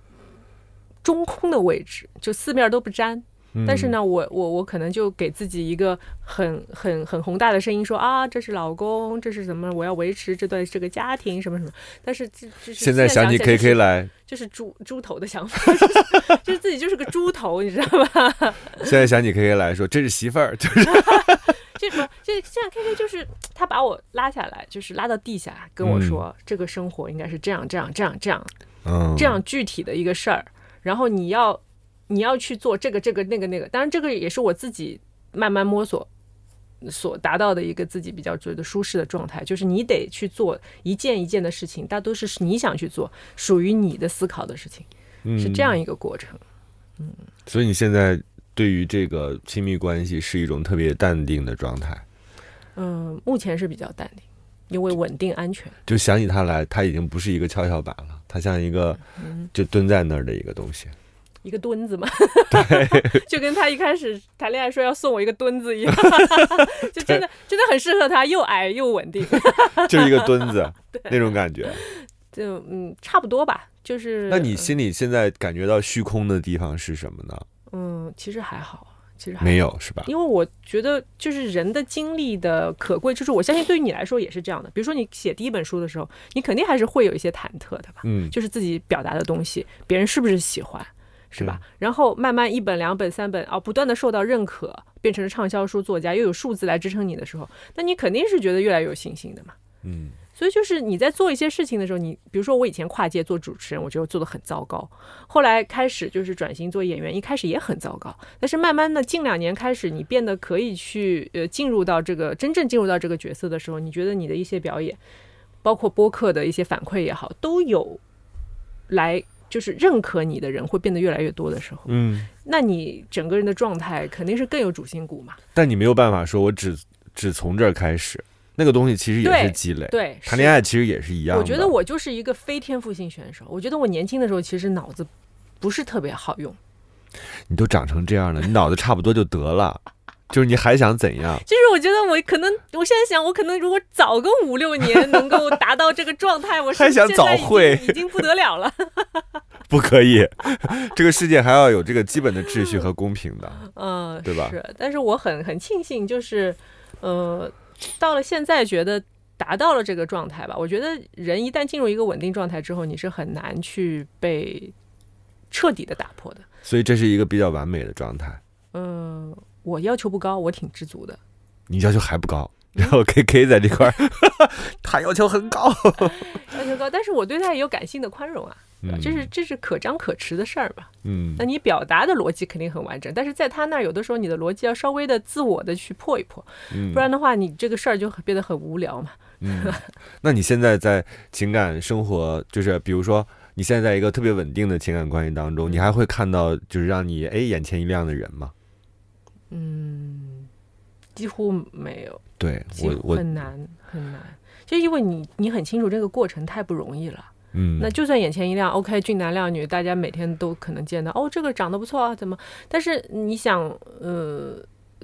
中空的位置，就四面都不沾。但是呢，我我我可能就给自己一个很很很宏大的声音说啊，这是老公，这是什么？我要维持这段这个家庭什么什么。但是这这是现在想起 K K 来，就是猪猪头的想法，就是自己就是个猪头，你知道吧？[LAUGHS] 现在想起 K K 来说，这是媳妇儿，就是 [LAUGHS] 这什么？就现在 K K 就是他把我拉下来，就是拉到地下跟我说，这个生活应该是这样这样这样这样，嗯，这样具体的一个事儿，然后你要。你要去做这个、这个、那个、那个，当然这个也是我自己慢慢摸索所达到的一个自己比较觉得舒适的状态，就是你得去做一件一件的事情，大都是你想去做，属于你的思考的事情，是这样一个过程。嗯，所以你现在对于这个亲密关系是一种特别淡定的状态。嗯，目前是比较淡定，因为稳定安全。就想起他来，他已经不是一个跷跷板了，他像一个就蹲在那儿的一个东西。一个墩子嘛 [LAUGHS] [LAUGHS] 就跟他一开始谈恋爱说要送我一个墩子一样，[LAUGHS] 就真的真的很适合他，又矮又稳定，就是一个墩子那种感觉，就嗯差不多吧，就是。那你心里现在感觉到虚空的地方是什么呢？嗯，其实还好，其实没有是吧？因为我觉得就是人的经历的可贵，就是我相信对于你来说也是这样的。比如说你写第一本书的时候，你肯定还是会有一些忐忑的吧？嗯，就是自己表达的东西，别人是不是喜欢？是吧？然后慢慢一本、两本、三本啊，不断的受到认可，变成了畅销书作家，又有数字来支撑你的时候，那你肯定是觉得越来越有信心的嘛。嗯，所以就是你在做一些事情的时候，你比如说我以前跨界做主持人，我觉得做的很糟糕。后来开始就是转型做演员，一开始也很糟糕。但是慢慢的近两年开始，你变得可以去呃进入到这个真正进入到这个角色的时候，你觉得你的一些表演，包括播客的一些反馈也好，都有来。就是认可你的人会变得越来越多的时候，嗯，那你整个人的状态肯定是更有主心骨嘛。但你没有办法说，我只只从这儿开始，那个东西其实也是积累。对，谈恋爱其实也是一样。我觉得我就是一个非天赋性选手。我觉得我年轻的时候其实脑子不是特别好用。你都长成这样了，你脑子差不多就得了。就是你还想怎样？就是我觉得我可能，我现在想，我可能如果早个五六年能够达到这个状态，我还想早会已经不得了了。[LAUGHS] 不可以，[LAUGHS] 这个世界还要有这个基本的秩序和公平的，[LAUGHS] 嗯，对吧？是，但是我很很庆幸，就是呃，到了现在觉得达到了这个状态吧。我觉得人一旦进入一个稳定状态之后，你是很难去被彻底的打破的。所以这是一个比较完美的状态。嗯。我要求不高，我挺知足的。你要求还不高，[LAUGHS] 然后 K K 在这块儿，[LAUGHS] 他要求很高，[LAUGHS] 要求高，但是我对他也有感性的宽容啊，这是这是可张可弛的事儿嘛。嗯，那你表达的逻辑肯定很完整，但是在他那儿，有的时候你的逻辑要稍微的自我的去破一破，不然的话，你这个事儿就变得很无聊嘛。嗯，那你现在在情感生活，就是比如说你现在在一个特别稳定的情感关系当中，你还会看到就是让你哎眼前一亮的人吗？嗯，几乎没有。对，我我很难很难，就因为你你很清楚这个过程太不容易了。嗯，那就算眼前一亮，OK，俊男靓女，大家每天都可能见到，哦，这个长得不错啊，怎么？但是你想，呃，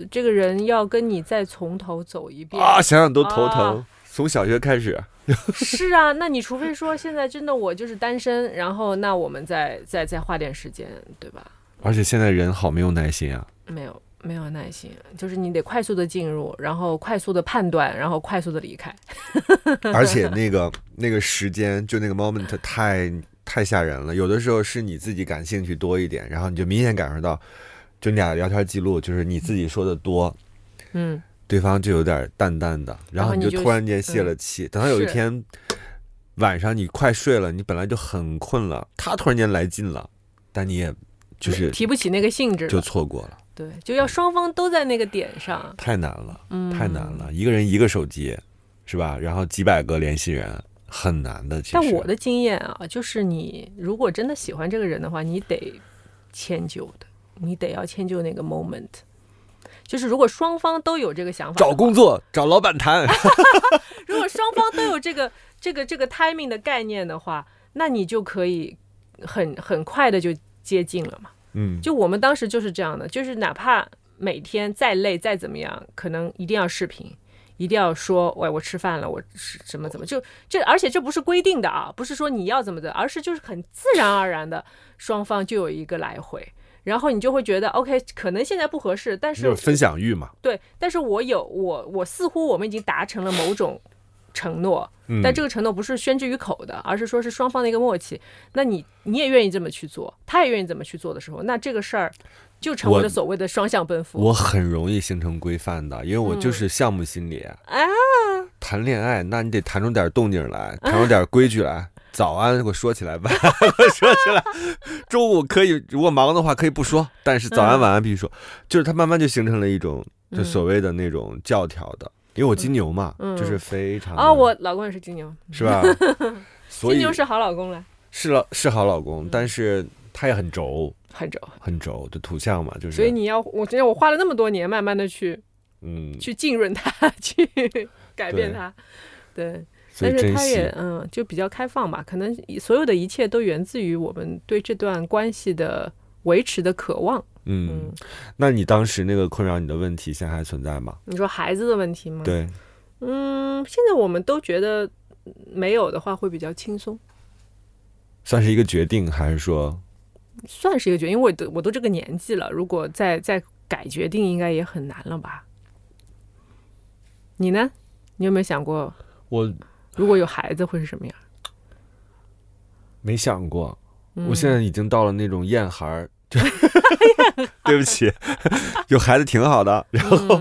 这个人要跟你再从头走一遍啊，想想都头疼。从小学开始。[LAUGHS] 是啊，那你除非说现在真的我就是单身，然后那我们再再再花点时间，对吧？而且现在人好没有耐心啊。没有。没有耐心，就是你得快速的进入，然后快速的判断，然后快速的离开。[LAUGHS] 而且那个那个时间，就那个 moment 太太吓人了。有的时候是你自己感兴趣多一点，然后你就明显感受到就你俩聊天记录，就是你自己说的多，嗯，对方就有点淡淡的，然后你就突然间泄了气。等到有一天晚上你快睡了，你本来就很困了，他突然间来劲了，但你也就是提不起那个兴致，就错过了。对，就要双方都在那个点上，太难了，太难了。一个人一个手机，是吧？然后几百个联系人，很难的。但我的经验啊，就是你如果真的喜欢这个人的话，你得迁就的。你得要迁就那个 moment，就是如果双方都有这个想法，找工作找老板谈。[LAUGHS] 如果双方都有这个这个这个 timing 的概念的话，那你就可以很很快的就接近了嘛。嗯，就我们当时就是这样的，就是哪怕每天再累再怎么样，可能一定要视频，一定要说，喂，我吃饭了，我是怎么怎么就这，而且这不是规定的啊，不是说你要怎么的，而是就是很自然而然的，双方就有一个来回。然后你就会觉得，OK，可能现在不合适，但是分享欲嘛。对，但是我有我我似乎我们已经达成了某种承诺，但这个承诺不是宣之于口的，而是说是双方的一个默契。那你你也愿意这么去做，他也愿意这么去做的时候，那这个事儿就成为了所谓的双向奔赴。我很容易形成规范的，因为我就是项目心理啊。谈恋爱，那你得谈出点动静来，谈出点规矩来。早安，给我说起来，晚安说起来。中午可以，如果忙的话可以不说，但是早安晚安必须说。就是它慢慢就形成了一种，就所谓的那种教条的。因为我金牛嘛，就是非常啊，我老公也是金牛，是吧？[LAUGHS] 金牛是好老公了，是了，是好老公，但是他也很轴，很轴，很轴的土象嘛，就是。所以你要，我觉得我花了那么多年，慢慢的去，嗯，去浸润他，[LAUGHS] 去改变他，对。但是他也嗯，就比较开放吧，可能所有的一切都源自于我们对这段关系的维持的渴望。嗯，那你当时那个困扰你的问题现在还存在吗？你说孩子的问题吗？对，嗯，现在我们都觉得没有的话会比较轻松。算是一个决定，还是说？算是一个决定，因为我都我都这个年纪了，如果再再改决定，应该也很难了吧？你呢？你有没有想过？我。如果有孩子会是什么样？没想过，我现在已经到了那种厌孩儿。[LAUGHS] 对不起，有孩子挺好的。然后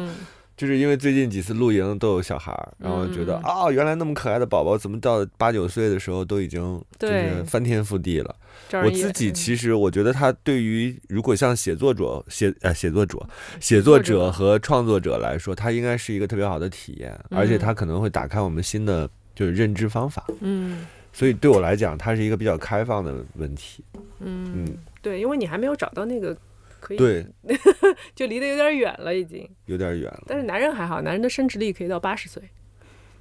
就是因为最近几次露营都有小孩儿，然后觉得啊，原来那么可爱的宝宝，怎么到八九岁的时候都已经就是翻天覆地了？我自己其实我觉得他对于如果像写作者写呃写作者写作者和创作者来说，他应该是一个特别好的体验，而且他可能会打开我们新的。就是认知方法，嗯，所以对我来讲，它是一个比较开放的问题，嗯。嗯，对，因为你还没有找到那个可以，对，就离得有点远了，已经有点远了。但是男人还好，男人的生殖力可以到八十岁，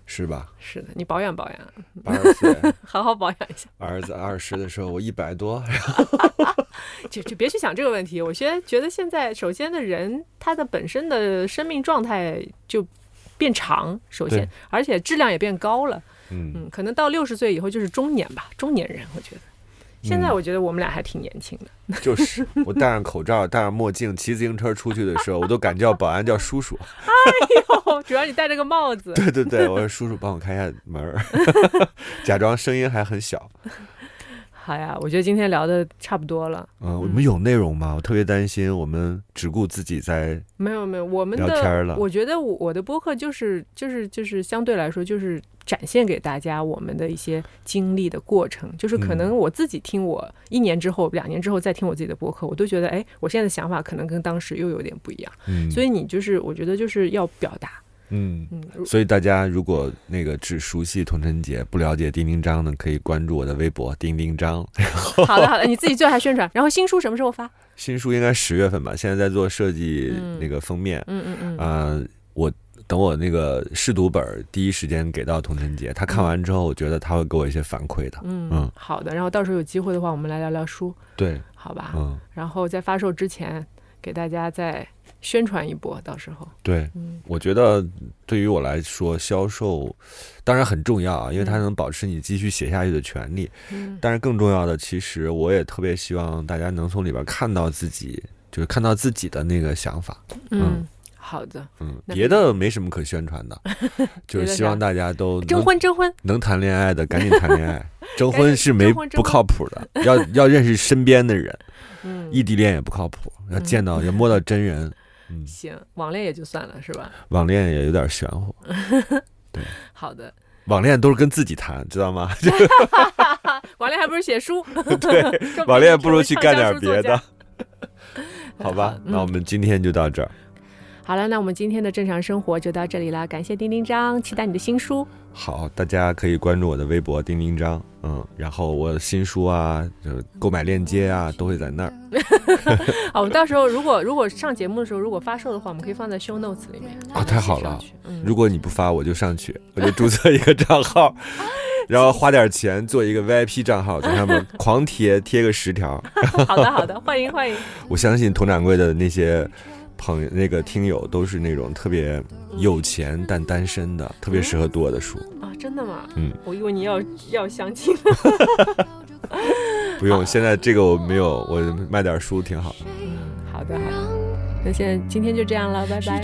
是吧？是的，你保养保养，八十岁 [LAUGHS] 好好保养一下。儿子二十的时候，我一百多，[LAUGHS] [LAUGHS] 就就别去想这个问题。我觉得觉得现在，首先的人他的本身的生命状态就。变长，首先，而且质量也变高了。嗯嗯，可能到六十岁以后就是中年吧，中年人。我觉得，现在我觉得我们俩还挺年轻的。[LAUGHS] 就是我戴上口罩，戴上墨镜，骑自行车出去的时候，我都敢叫保安叫叔叔。[LAUGHS] 哎呦，主要你戴着个帽子。对对对，我说 [LAUGHS] 叔叔帮我开一下门假装声音还很小。好呀，我觉得今天聊的差不多了。嗯，我们有内容吗？我特别担心我们只顾自己在没有没有我们的聊天了。我觉得我我的播客就是就是就是相对来说就是展现给大家我们的一些经历的过程。就是可能我自己听我一年之后、两年之后再听我自己的播客，我都觉得哎，我现在的想法可能跟当时又有点不一样。嗯，所以你就是我觉得就是要表达。嗯嗯，所以大家如果那个只熟悉童晨杰，不了解丁丁张呢，可以关注我的微博丁丁张。好的好的，你自己最后还宣传。然后新书什么时候发？[LAUGHS] 新书应该十月份吧，现在在做设计那个封面。嗯嗯嗯。啊，我等我那个试读本第一时间给到童晨杰，他看完之后，我觉得他会给我一些反馈的。嗯嗯，好的。然后到时候有机会的话，我们来聊聊书。对，好吧。嗯。然后在发售之前，给大家再。宣传一波，到时候对，我觉得对于我来说，销售当然很重要啊，因为它能保持你继续写下去的权利。嗯，但是更重要的，其实我也特别希望大家能从里边看到自己，就是看到自己的那个想法。嗯，好的。嗯，别的没什么可宣传的，[LAUGHS] 就是希望大家都征婚征婚，能谈恋爱的赶紧谈恋爱，[LAUGHS] 征婚是没不靠谱的，要要认识身边的人。嗯。异地恋也不靠谱，要见到要摸到真人。嗯，行，网恋也就算了，是吧？[LAUGHS] 网恋也有点玄乎。[LAUGHS] 对，好的。网恋都是跟自己谈，知道吗？[LAUGHS] 网恋还不如写书。对，网恋不如去干点别的。好吧，那我们今天就到这儿。好了，那我们今天的正常生活就到这里了。感谢丁丁张，期待你的新书。好，大家可以关注我的微博丁丁张，嗯，然后我的新书啊，就购买链接啊，都会在那儿。[LAUGHS] 好，我们到时候如果如果上节目的时候如果发售的话，我们可以放在 show notes 里面。啊，太好了！如果你不发，我就上去，我就注册一个账号，[LAUGHS] 然后花点钱做一个 VIP 账号，在上面狂贴贴个十条。[LAUGHS] 好的，好的，欢迎欢迎。我相信佟掌柜的那些。朋友，那个听友都是那种特别有钱但单身的，特别适合读我的书啊！真的吗？嗯，我以为你要要相亲。[LAUGHS] 不用，现在这个我没有，我卖点书挺好的。嗯，好的好的，那现在今天就这样了，拜拜。